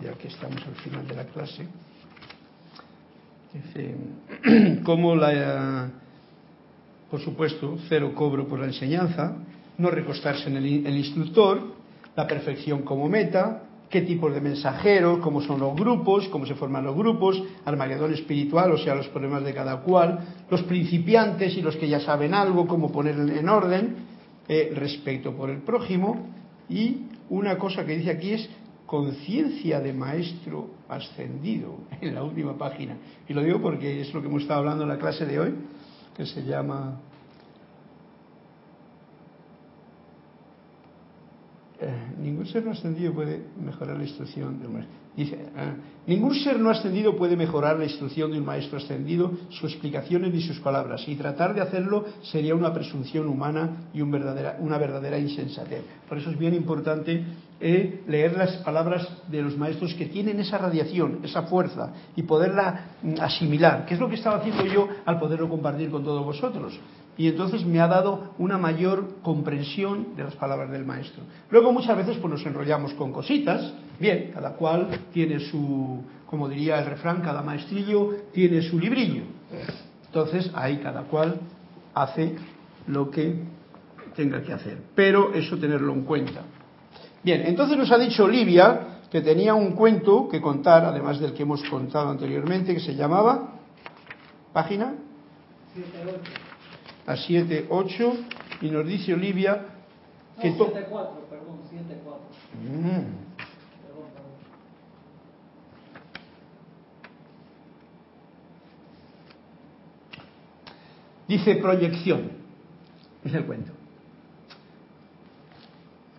ya que estamos al final de la clase, dice, como la, por supuesto, cero cobro por la enseñanza, no recostarse en el, el instructor, la perfección como meta, qué tipos de mensajeros, cómo son los grupos, cómo se forman los grupos, armagedón espiritual, o sea, los problemas de cada cual, los principiantes y los que ya saben algo, cómo poner en orden, eh, respeto por el prójimo y una cosa que dice aquí es conciencia de maestro ascendido en la última página. Y lo digo porque es lo que hemos estado hablando en la clase de hoy, que se llama eh, ningún ser ascendido puede mejorar la instrucción del maestro. Dice, ah, ningún ser no ascendido puede mejorar la instrucción de un maestro ascendido, sus explicaciones ni sus palabras, y tratar de hacerlo sería una presunción humana y una verdadera insensatez. Por eso es bien importante eh, leer las palabras de los maestros que tienen esa radiación, esa fuerza, y poderla mm, asimilar, que es lo que estaba haciendo yo al poderlo compartir con todos vosotros y entonces me ha dado una mayor comprensión de las palabras del maestro. Luego muchas veces pues nos enrollamos con cositas, bien, cada cual tiene su, como diría el refrán, cada maestrillo tiene su librillo. Entonces ahí cada cual hace lo que tenga que hacer, pero eso tenerlo en cuenta. Bien, entonces nos ha dicho Olivia que tenía un cuento que contar, además del que hemos contado anteriormente, que se llamaba, página a 7, 8 y nos dice Olivia que... No, 7, 4, perdón, 7, 4. Mm. Perdón, perdón. Dice proyección, es el cuento.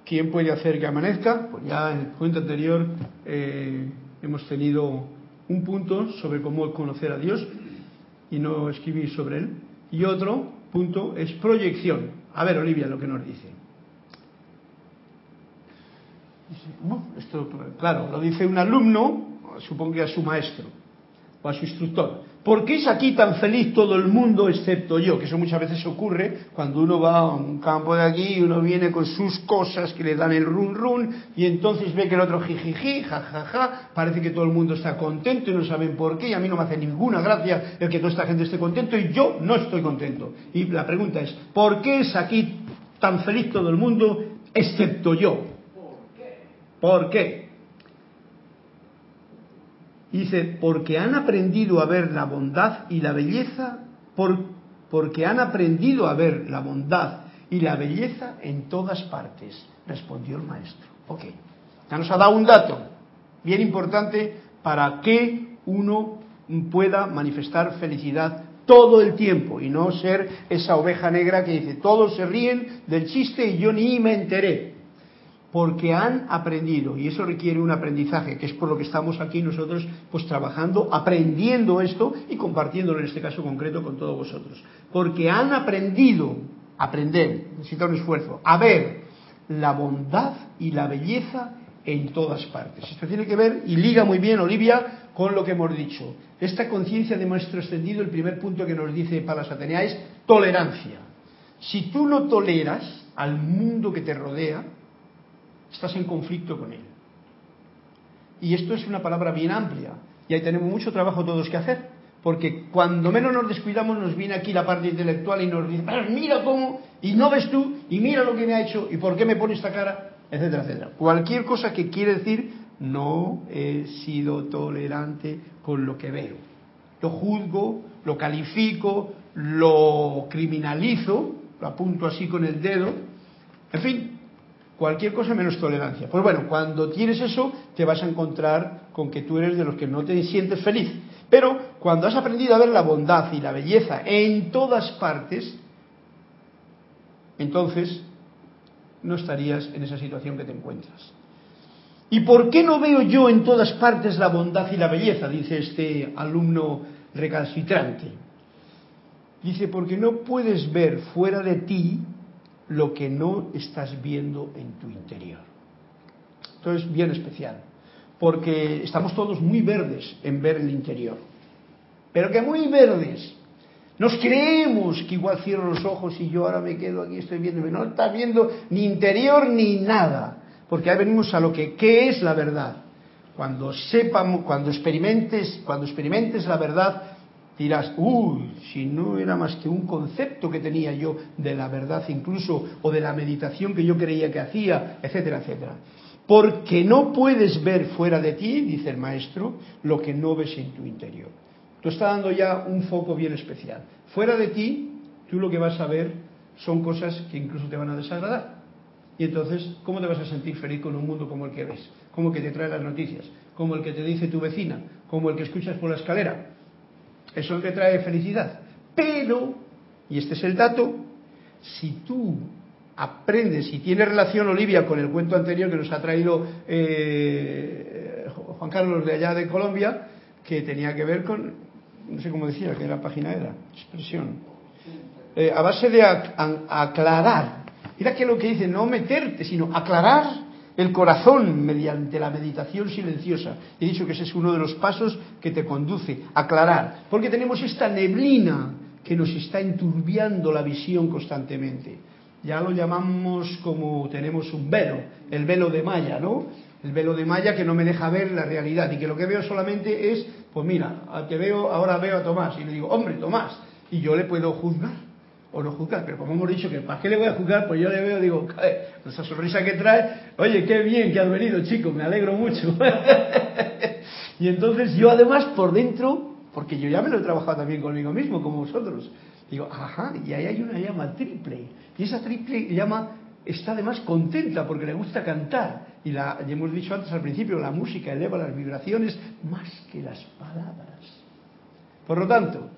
¿Quién puede hacer que amanezca? Pues ya en el cuento anterior eh, hemos tenido un punto sobre cómo conocer a Dios y no escribir sobre él. Y otro punto es proyección. A ver, Olivia, lo que nos dice. Esto, claro, lo dice un alumno, supongo que a su maestro o a su instructor. ¿Por qué es aquí tan feliz todo el mundo excepto yo? Que eso muchas veces ocurre cuando uno va a un campo de aquí y uno viene con sus cosas que le dan el run run y entonces ve que el otro jijiji, jajaja, parece que todo el mundo está contento y no saben por qué y a mí no me hace ninguna gracia el que toda esta gente esté contento y yo no estoy contento. Y la pregunta es, ¿por qué es aquí tan feliz todo el mundo excepto yo? ¿Por qué? Dice, porque han aprendido a ver la bondad y la belleza, por, porque han aprendido a ver la bondad y la belleza en todas partes, respondió el maestro. Ok, ya nos ha dado un dato bien importante para que uno pueda manifestar felicidad todo el tiempo y no ser esa oveja negra que dice, todos se ríen del chiste y yo ni me enteré. Porque han aprendido, y eso requiere un aprendizaje, que es por lo que estamos aquí nosotros pues trabajando, aprendiendo esto y compartiéndolo en este caso concreto con todos vosotros. Porque han aprendido, aprender, necesita un esfuerzo, a ver la bondad y la belleza en todas partes. Esto tiene que ver, y liga muy bien, Olivia, con lo que hemos dicho. Esta conciencia de maestro extendido, el primer punto que nos dice Palas Atenea es tolerancia. Si tú no toleras al mundo que te rodea, estás en conflicto con él. Y esto es una palabra bien amplia. Y ahí tenemos mucho trabajo todos que hacer. Porque cuando menos nos descuidamos nos viene aquí la parte intelectual y nos dice, mira cómo, y no ves tú, y mira lo que me ha hecho, y por qué me pone esta cara, etcétera, etcétera. Cualquier cosa que quiere decir, no he sido tolerante con lo que veo. Lo juzgo, lo califico, lo criminalizo, lo apunto así con el dedo, en fin, cualquier cosa menos tolerancia. Pues bueno, cuando tienes eso, te vas a encontrar con que tú eres de los que no te sientes feliz. Pero cuando has aprendido a ver la bondad y la belleza en todas partes, entonces no estarías en esa situación que te encuentras. ¿Y por qué no veo yo en todas partes la bondad y la belleza? Dice este alumno recalcitrante. Dice, porque no puedes ver fuera de ti lo que no estás viendo en tu interior. Esto es bien especial, porque estamos todos muy verdes en ver el interior, pero que muy verdes. Nos creemos que igual cierro los ojos y yo ahora me quedo aquí, estoy viendo, no estás viendo ni interior ni nada, porque ahí venimos a lo que ¿qué es la verdad? Cuando sepamos, cuando experimentes, cuando experimentes la verdad, dirás, uy, si no era más que un concepto que tenía yo de la verdad incluso, o de la meditación que yo creía que hacía, etcétera, etcétera. Porque no puedes ver fuera de ti, dice el maestro, lo que no ves en tu interior. Tú estás dando ya un foco bien especial. Fuera de ti, tú lo que vas a ver son cosas que incluso te van a desagradar. Y entonces, ¿cómo te vas a sentir feliz con un mundo como el que ves? Como el que te trae las noticias, como el que te dice tu vecina, como el que escuchas por la escalera. Eso que trae felicidad. Pero, y este es el dato, si tú aprendes y tiene relación, Olivia, con el cuento anterior que nos ha traído eh, Juan Carlos de allá de Colombia, que tenía que ver con, no sé cómo decía, que la página era, expresión, eh, a base de aclarar. Mira que lo que dice, no meterte, sino aclarar el corazón mediante la meditación silenciosa. He dicho que ese es uno de los pasos que te conduce a aclarar, porque tenemos esta neblina que nos está enturbiando la visión constantemente. Ya lo llamamos como tenemos un velo, el velo de Maya, ¿no? El velo de Maya que no me deja ver la realidad y que lo que veo solamente es, pues mira, al que veo, ahora veo a Tomás y le digo, hombre, Tomás, y yo le puedo juzgar o no juzgar, pero como hemos dicho que ¿para qué le voy a juzgar? Pues yo le veo, digo, esa sonrisa que trae, oye, qué bien que has venido, chico, me alegro mucho. y entonces yo además por dentro, porque yo ya me lo he trabajado también conmigo mismo, como vosotros, digo, ajá, y ahí hay una llama triple, y esa triple llama está además contenta porque le gusta cantar, y la, ya hemos dicho antes al principio, la música eleva las vibraciones más que las palabras. Por lo tanto,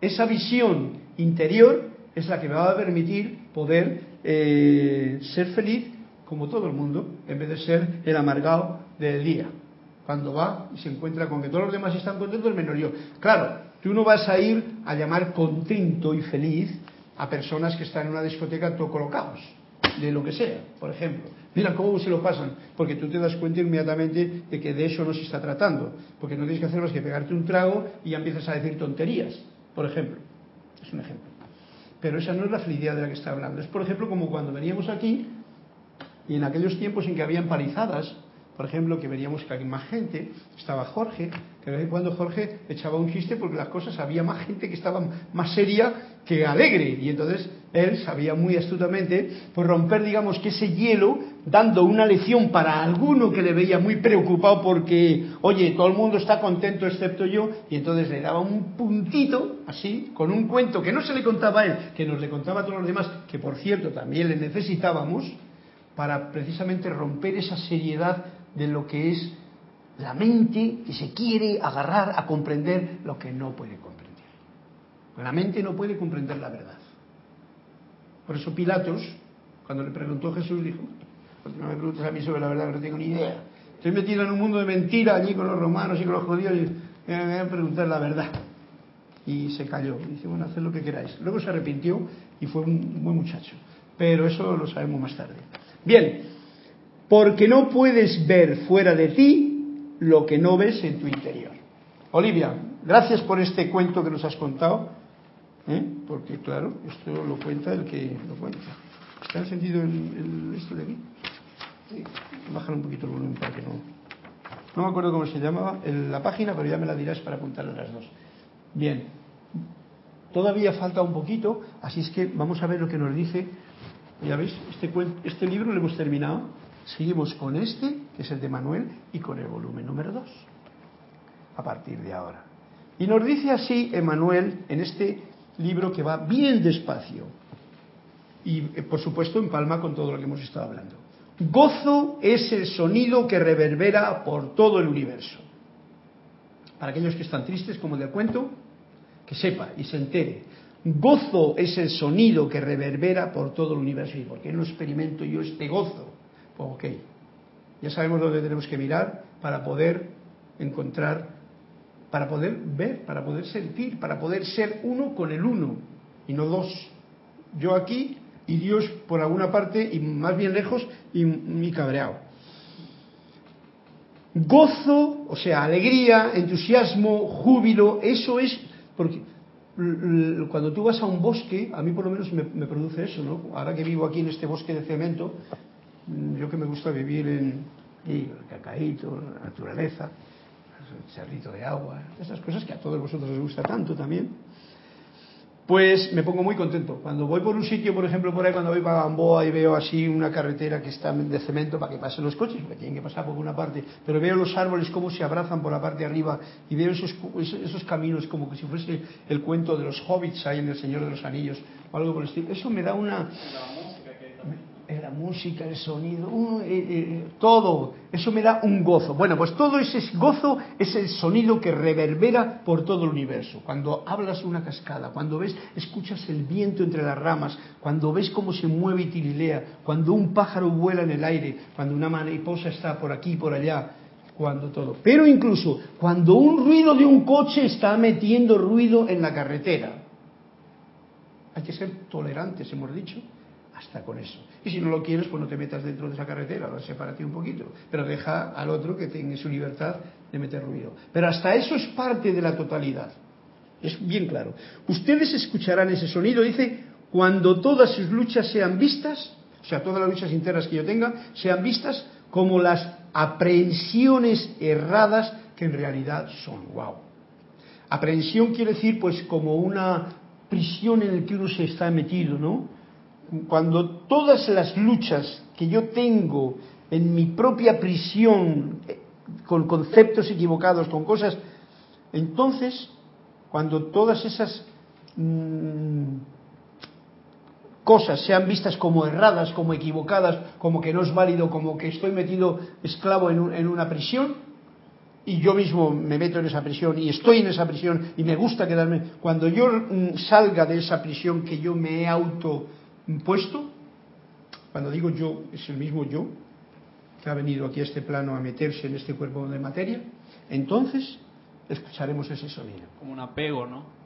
esa visión interior es la que me va a permitir poder eh, ser feliz como todo el mundo, en vez de ser el amargado del día. Cuando va y se encuentra con que todos los demás están contentos, menos yo. Claro, tú no vas a ir a llamar contento y feliz a personas que están en una discoteca todo colocados, de lo que sea, por ejemplo. Mira cómo se lo pasan, porque tú te das cuenta inmediatamente de que de eso no se está tratando, porque no tienes que hacer más que pegarte un trago y ya empiezas a decir tonterías, por ejemplo. Es un ejemplo. Pero esa no es la felicidad de la que está hablando. Es, por ejemplo, como cuando veníamos aquí y en aquellos tiempos en que habían palizadas, por ejemplo, que veníamos que había más gente, estaba Jorge, de vez cuando Jorge echaba un chiste porque las cosas había más gente que estaba más seria que alegre. Y entonces él sabía muy astutamente pues romper, digamos, que ese hielo, dando una lección para alguno que le veía muy preocupado porque, oye, todo el mundo está contento excepto yo, y entonces le daba un puntito, así, con un cuento que no se le contaba a él, que nos le contaba a todos los demás, que por cierto también le necesitábamos, para precisamente romper esa seriedad de lo que es la mente que se quiere agarrar a comprender lo que no puede comprender. La mente no puede comprender la verdad. Por eso Pilatos, cuando le preguntó a Jesús, dijo, porque no me preguntes a mí sobre la verdad, que no tengo ni idea. Estoy metido en un mundo de mentira allí con los romanos y con los judíos y me voy a preguntar la verdad. Y se calló. Y dice, bueno, haced lo que queráis. Luego se arrepintió y fue un buen muchacho. Pero eso lo sabemos más tarde. Bien, porque no puedes ver fuera de ti lo que no ves en tu interior. Olivia, gracias por este cuento que nos has contado, ¿eh? porque claro, esto lo cuenta el que lo cuenta. ¿Está encendido el, esto de aquí? Sí. Bajar un poquito el volumen para que no... No me acuerdo cómo se llamaba la página, pero ya me la dirás para apuntarle las dos. Bien, todavía falta un poquito, así es que vamos a ver lo que nos dice. Ya veis, este, este libro lo hemos terminado. Seguimos con este, es el de Manuel, y con el volumen número 2, a partir de ahora. Y nos dice así Emanuel en este libro que va bien despacio y eh, por supuesto en palma con todo lo que hemos estado hablando. Gozo es el sonido que reverbera por todo el universo. Para aquellos que están tristes, como del cuento, que sepa y se entere. Gozo es el sonido que reverbera por todo el universo. ¿Y por qué no experimento yo este gozo? Pues ok, ya sabemos dónde tenemos que mirar para poder encontrar, para poder ver, para poder sentir, para poder ser uno con el uno y no dos. Yo aquí y Dios por alguna parte y más bien lejos y mi cabreado. Gozo, o sea, alegría, entusiasmo, júbilo, eso es porque cuando tú vas a un bosque, a mí por lo menos me, produce eso, ¿no? Ahora que vivo aquí en este bosque de cemento, yo que me gusta vivir en el cacaíto, la naturaleza, el cerrito de agua, esas cosas que a todos vosotros os gusta tanto también pues me pongo muy contento. Cuando voy por un sitio, por ejemplo, por ahí, cuando voy para Gamboa y veo así una carretera que está de cemento para que pasen los coches, porque tienen que pasar por una parte, pero veo los árboles cómo se abrazan por la parte de arriba y veo esos, esos caminos como que si fuese el cuento de los hobbits ahí en El Señor de los Anillos o algo por el estilo. Eso me da una la música, el sonido, eh, eh, todo, eso me da un gozo. Bueno, pues todo ese gozo es el sonido que reverbera por todo el universo. Cuando hablas una cascada, cuando ves, escuchas el viento entre las ramas, cuando ves cómo se mueve y tirilea, cuando un pájaro vuela en el aire, cuando una mariposa está por aquí y por allá, cuando todo. Pero incluso cuando un ruido de un coche está metiendo ruido en la carretera. Hay que ser tolerantes, hemos dicho hasta con eso. Y si no lo quieres, pues no te metas dentro de esa carretera, sepárate un poquito, pero deja al otro que tenga su libertad de meter ruido. Pero hasta eso es parte de la totalidad. Es bien claro. Ustedes escucharán ese sonido, dice, cuando todas sus luchas sean vistas, o sea, todas las luchas internas que yo tenga, sean vistas como las aprehensiones erradas que en realidad son. ¡Wow! Aprehensión quiere decir, pues, como una prisión en la que uno se está metido, ¿no? Cuando todas las luchas que yo tengo en mi propia prisión, eh, con conceptos equivocados, con cosas, entonces, cuando todas esas mm, cosas sean vistas como erradas, como equivocadas, como que no es válido, como que estoy metido esclavo en, una prisión, y yo mismo me meto en esa prisión y estoy en esa prisión y me gusta quedarme, cuando yo mm, salga de esa prisión que yo me he auto puesto, cuando digo yo, es el mismo yo que ha venido aquí a este plano a meterse en este cuerpo de materia, entonces escucharemos ese sonido. Como un apego, ¿no?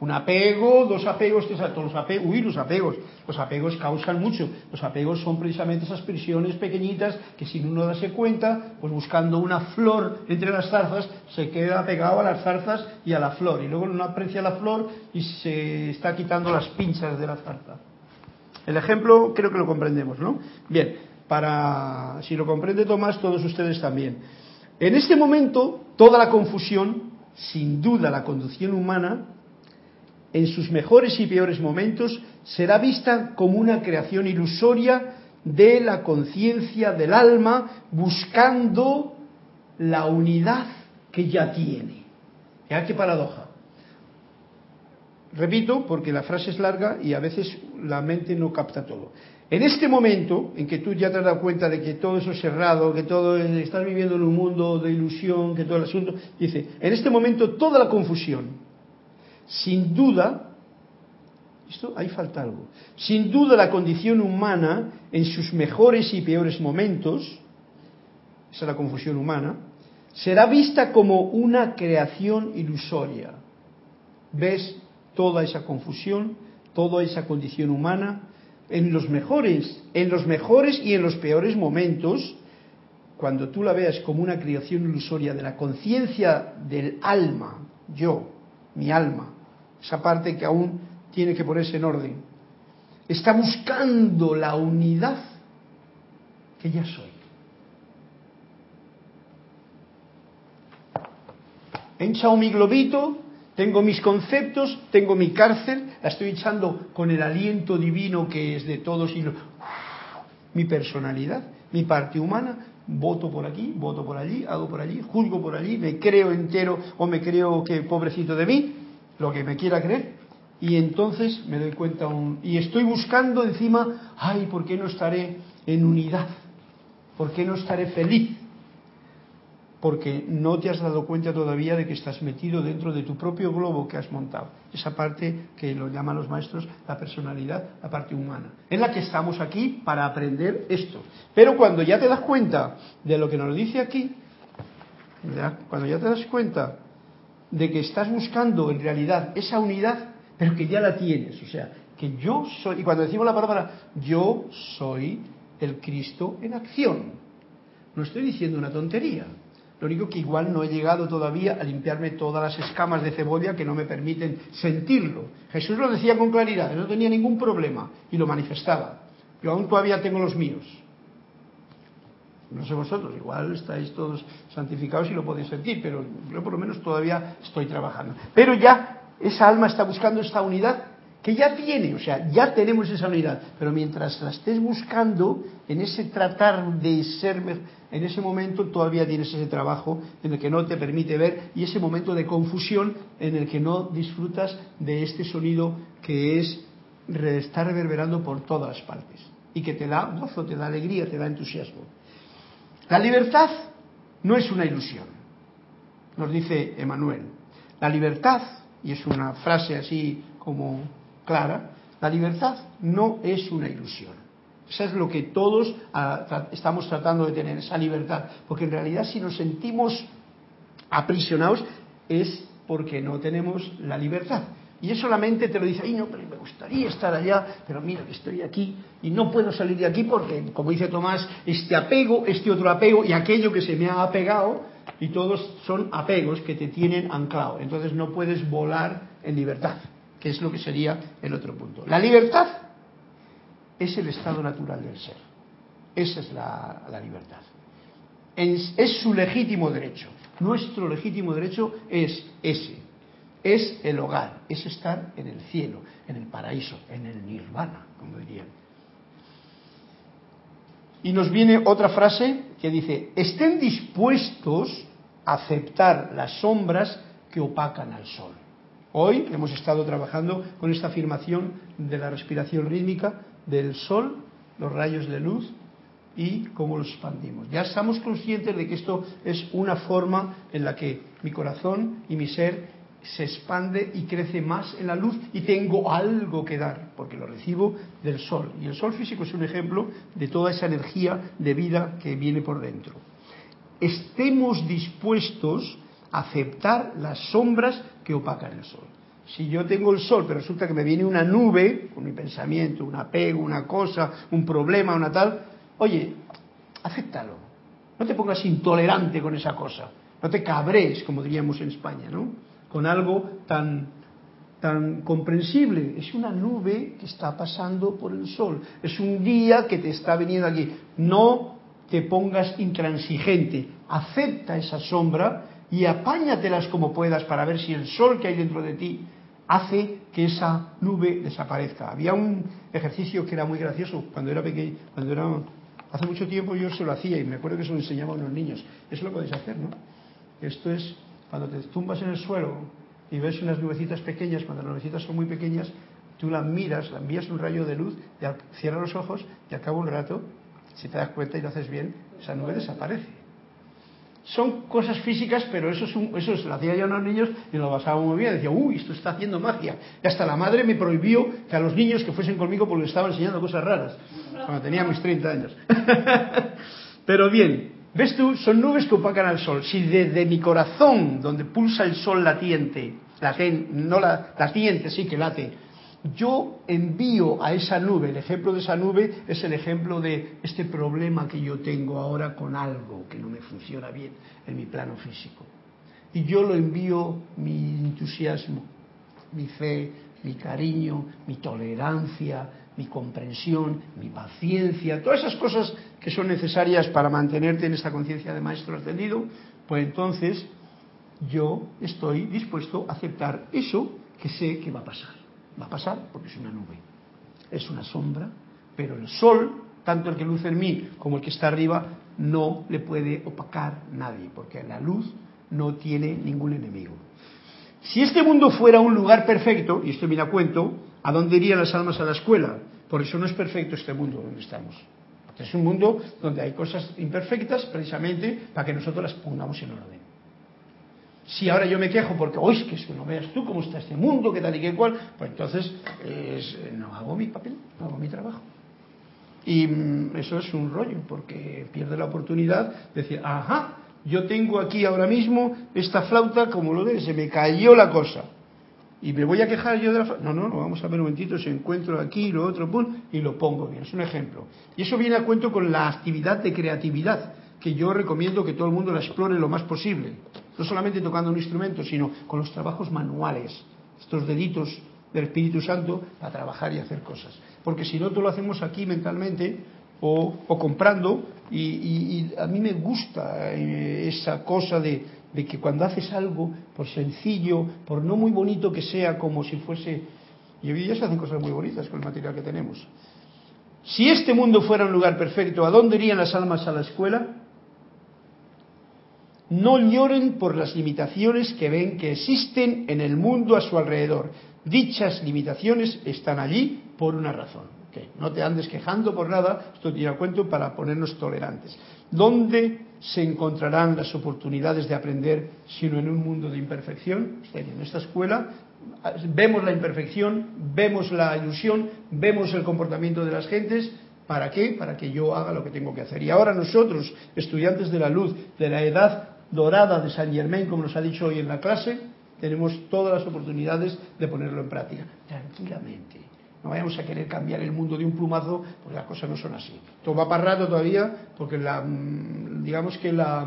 Un apego, dos apegos, tres todos los apegos, uy, los apegos. Los apegos causan mucho. Los apegos son precisamente esas prisiones pequeñitas que sin uno darse cuenta, pues buscando una flor entre las zarzas, se queda apegado a las zarzas y a la flor. Y luego no aprecia la flor y se está quitando las pinchas de la zarza. El ejemplo creo que lo comprendemos, ¿no? Bien, para si lo comprende Tomás, todos ustedes también. En este momento, toda la confusión, sin duda la conducción humana, en sus mejores y peores momentos, será vista como una creación ilusoria de la conciencia del alma buscando la unidad que ya tiene. Ya qué paradoja. Repito, porque la frase es larga y a veces la mente no capta todo. En este momento en que tú ya te has dado cuenta de que todo eso es cerrado, que todo estás viviendo en un mundo de ilusión, que todo el asunto, dice, en este momento toda la confusión, sin duda, Esto ahí falta algo. Sin duda la condición humana, en sus mejores y peores momentos, esa es la confusión humana, será vista como una creación ilusoria. ¿Ves toda esa confusión, toda esa condición humana? En los mejores, en los mejores y en los peores momentos, cuando tú la veas como una creación ilusoria de la conciencia del alma, yo, mi alma, esa parte que aún tiene que ponerse en orden, está buscando la unidad que ya soy. He echado mi globito, tengo mis conceptos, tengo mi cárcel, la estoy echando con el aliento divino que es de todos y mi personalidad, mi parte humana, voto por aquí, voto por allí, hago por allí, juzgo por allí, me creo entero o me creo que pobrecito de mí, lo que me quiera creer, y entonces me doy cuenta y estoy buscando encima, ay, ¿por qué no estaré en unidad? ¿Por qué no estaré feliz? Porque no te has dado cuenta todavía de que estás metido dentro de tu propio globo que has montado. Esa parte que lo llaman los maestros la personalidad, la parte humana. En la que estamos aquí para aprender esto. Pero cuando ya te das cuenta de lo que nos dice aquí, cuando ya te das cuenta de que estás buscando en realidad esa unidad, pero que ya la tienes. O sea, que yo soy, y cuando decimos la palabra yo soy el Cristo en acción, no estoy diciendo una tontería. Lo único que igual no he llegado todavía a limpiarme todas las escamas de cebolla que no me permiten sentirlo. Jesús lo decía con claridad, no tenía ningún problema y lo manifestaba. Yo aún todavía tengo los míos. No sé vosotros, igual estáis todos santificados y lo podéis sentir, pero yo por lo menos todavía estoy trabajando. Pero ya esa alma está buscando esta unidad que ya tiene, o sea, ya tenemos esa unidad, pero mientras la estés buscando, en ese tratar de ser, en ese momento todavía tienes ese trabajo en el que no te permite ver y ese momento de confusión en el que no disfrutas de este sonido que es estar reverberando por todas partes y que te da gozo, te da alegría, te da entusiasmo. La libertad no es una ilusión, nos dice Emanuel. La libertad, y es una frase así como clara, la libertad no es una ilusión. Eso es lo que todos ah, estamos tratando de tener, esa libertad. Porque en realidad si nos sentimos aprisionados es porque no tenemos la libertad. Y eso la mente te lo dice, ay no, pero me gustaría estar allá, pero mira que estoy aquí y no puedo salir de aquí porque, como dice Tomás, este apego, este otro apego y aquello que se me ha apegado, y todos son apegos que te tienen anclado. Entonces no puedes volar en libertad que es lo que sería el otro punto. La libertad es el estado natural del ser. Esa es la, libertad. es su legítimo derecho. Nuestro legítimo derecho es ese. Es el hogar, es estar en el cielo, en el paraíso, en el nirvana, como dirían. Y nos viene otra frase que dice, estén dispuestos a aceptar las sombras que opacan al sol. Hoy hemos estado trabajando con esta afirmación de la respiración rítmica del sol, los rayos de luz y cómo los expandimos. Ya estamos conscientes de que esto es una forma en la que mi corazón y mi ser se expande y crece más en la luz y tengo algo que dar, porque lo recibo del sol. Y el sol físico es un ejemplo de toda esa energía de vida que viene por dentro. Estemos dispuestos aceptar las sombras que opacan el sol. Si yo tengo el sol, pero resulta que me viene una nube, con mi pensamiento, un apego, una cosa, un problema, una tal, oye, acéptalo. No te pongas intolerante con esa cosa. No te cabres, como diríamos en España, ¿no? Con algo tan, tan comprensible. Es una nube que está pasando por el sol. Es un día que te está viniendo aquí. No te pongas intransigente. Acepta esa sombra y apáñatelas como puedas para ver si el sol que hay dentro de ti hace que esa nube desaparezca. Había un ejercicio que era muy gracioso cuando era pequeño, cuando era hace mucho tiempo yo se lo hacía y me acuerdo que se lo enseñaba a unos niños. Eso lo podéis hacer, ¿no? Esto es cuando te tumbas en el suelo y ves unas nubecitas pequeñas, cuando las nubecitas son muy pequeñas, tú las miras, la envías un rayo de luz, cierras los ojos y al cabo un rato, si te das cuenta y lo haces bien, esa nube desaparece. Son cosas físicas, pero eso, es un, eso se lo hacía yo a los niños y lo pasábamos muy bien. Decía, uy, esto está haciendo magia. Y hasta la madre me prohibió que a los niños que fuesen conmigo porque les estaba enseñando cosas raras, cuando tenía mis 30 años. pero bien, ves tú, son nubes que opacan al sol. Si desde mi corazón, donde pulsa el sol latiente, laten, no la, latiente, sí que late, yo envío a esa nube, el ejemplo de esa nube es el ejemplo de este problema que yo tengo ahora con algo que no me funciona bien en mi plano físico. Y yo lo envío mi entusiasmo, mi fe, mi cariño, mi tolerancia, mi comprensión, mi paciencia, todas esas cosas que son necesarias para mantenerte en esta conciencia de maestro ascendido, pues entonces yo estoy dispuesto a aceptar eso que sé que va a pasar. Va a pasar porque es una nube, es una sombra, pero el sol, tanto el que luce en mí como el que está arriba, no le puede opacar nadie, porque la luz no tiene ningún enemigo. Si este mundo fuera un lugar perfecto, y esto viene a cuento, ¿a dónde irían las almas a la escuela? Por eso no es perfecto este mundo donde estamos. Es un mundo donde hay cosas imperfectas precisamente para que nosotros las pongamos en orden. Si ahora yo me quejo porque, oye, es que no veas tú cómo está este mundo, que tal y que cual, pues entonces no hago mi papel, no hago mi trabajo. Y mm, eso es un rollo, porque pierde la oportunidad de decir, ajá, yo tengo aquí ahora mismo esta flauta, como lo ves, se me cayó la cosa. Y me voy a quejar yo de la flauta. No, no, no, vamos a ver un momentito si encuentro aquí, lo otro, pum, y lo pongo bien. Es un ejemplo. Y eso viene a cuento con la actividad de creatividad, que yo recomiendo que todo el mundo la explore lo más posible no solamente tocando un instrumento, sino con los trabajos manuales, estos deditos del Espíritu Santo para trabajar y hacer cosas. Porque si no, todo lo hacemos aquí mentalmente o, comprando y, a mí me gusta eh, esa cosa de, de que cuando haces algo, por sencillo, por no muy bonito que sea, como si fuese... Y hoy día se hacen cosas muy bonitas con el material que tenemos. Si este mundo fuera un lugar perfecto, ¿a dónde irían las almas a la escuela? No lloren por las limitaciones que ven que existen en el mundo a su alrededor. Dichas limitaciones están allí por una razón. No te andes quejando por nada, esto a cuento para ponernos tolerantes. ¿Dónde se encontrarán las oportunidades de aprender sino en un mundo de imperfección? En esta escuela vemos la imperfección, vemos la ilusión, vemos el comportamiento de las gentes, ¿Para qué? Para que yo haga lo que tengo que hacer. Y ahora nosotros, estudiantes de la luz, de la edad dorada de San Germain, como nos ha dicho hoy en la clase, tenemos todas las oportunidades de ponerlo en práctica, tranquilamente. No vayamos a querer cambiar el mundo de un plumazo, porque las cosas no son así. Todo va parado todavía, porque la, mm, digamos que la,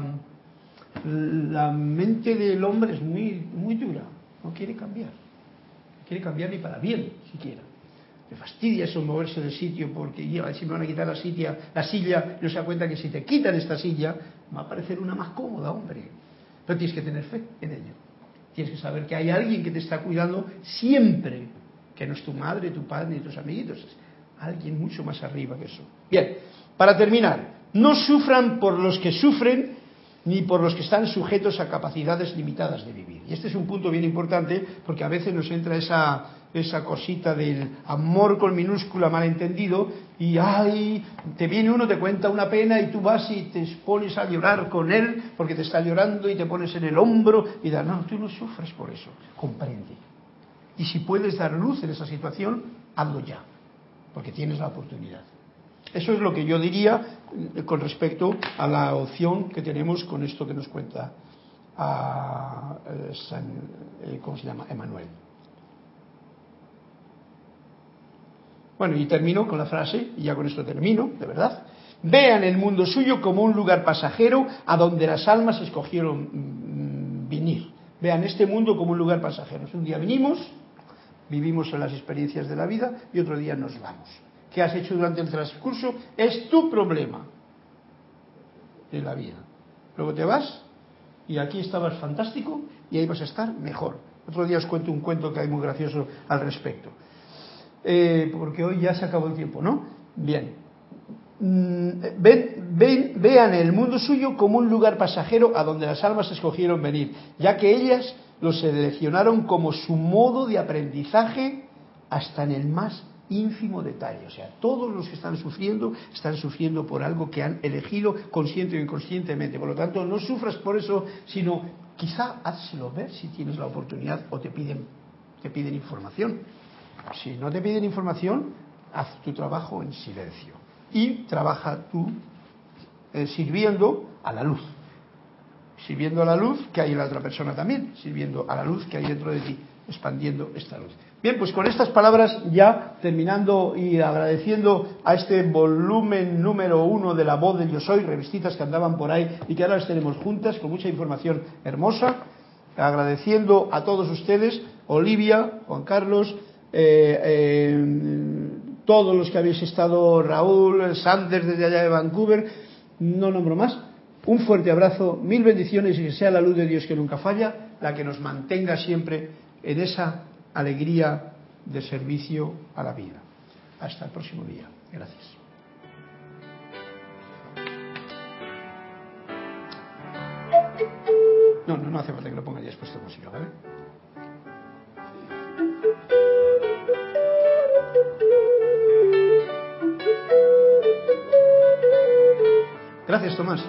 la mente del hombre es muy, muy dura, no quiere cambiar. No quiere cambiar ni para bien, siquiera. Me fastidia eso moverse del sitio porque lleva, si me van a quitar la silla, la silla, no se da cuenta que si te quitan esta silla, va a parecer una más cómoda, hombre. Pero tienes que tener fe en ello. Tienes que saber que hay alguien que te está cuidando siempre, que no es tu madre, tu padre ni tus amiguitos, es alguien mucho más arriba que eso. Bien, para terminar, no sufran por los que sufren ni por los que están sujetos a capacidades limitadas de vivir. Y este es un punto bien importante porque a veces nos entra esa, esa cosita del amor con minúscula malentendido y ay, te viene uno, te cuenta una pena y tú vas y te pones a llorar con él porque te está llorando y te pones en el hombro y da, no, tú no sufres por eso, comprende. Y si puedes dar luz en esa situación, hazlo ya, porque tienes la oportunidad. Eso es lo que yo diría eh, con respecto a la opción que tenemos con esto que nos cuenta a, eh, eh, ¿cómo se llama? Emanuel. Bueno, y termino con la frase, y ya con esto termino, de verdad. Vean el mundo suyo como un lugar pasajero a donde las almas escogieron mm, venir. Vean este mundo como un lugar pasajero. Un día venimos, vivimos en las experiencias de la vida y otro día nos vamos. ¿Qué has hecho durante el transcurso? Es tu problema de la vida. Luego te vas y aquí estabas fantástico y ahí vas a estar mejor. Otro día os cuento un cuento que hay muy gracioso al respecto. Eh, porque hoy ya se acabó el tiempo, ¿no? Bien. Mm, ven, vean el mundo suyo como un lugar pasajero a donde las almas escogieron venir, ya que ellas lo seleccionaron como su modo de aprendizaje hasta en el más ínfimo detalle. O sea, todos los que están sufriendo están sufriendo por algo que han elegido consciente o inconscientemente. Por lo tanto, no sufras por eso, sino quizá hazlo ver si tienes la oportunidad o te piden, te piden información. Si no te piden información, haz tu trabajo en silencio y trabaja tú eh, sirviendo a la luz. Sirviendo a la luz que hay en la otra persona también, sirviendo a la luz que hay dentro de ti, expandiendo esta luz. Bien, pues con estas palabras ya terminando y agradeciendo a este volumen número uno de la voz de Yo Soy, revistitas que andaban por ahí y que ahora las tenemos juntas con mucha información hermosa, agradeciendo a todos ustedes, Olivia, Juan Carlos, eh, eh, todos los que habéis estado, Raúl, Sanders desde allá de Vancouver, no nombro más, un fuerte abrazo, mil bendiciones y que sea la luz de Dios que nunca falla, la que nos mantenga siempre en esa alegría de servicio a la vida. Hasta el próximo día. Gracias. No, no, no hace falta que lo ponga ya puesto música, ¿vale? Gracias, Tomás.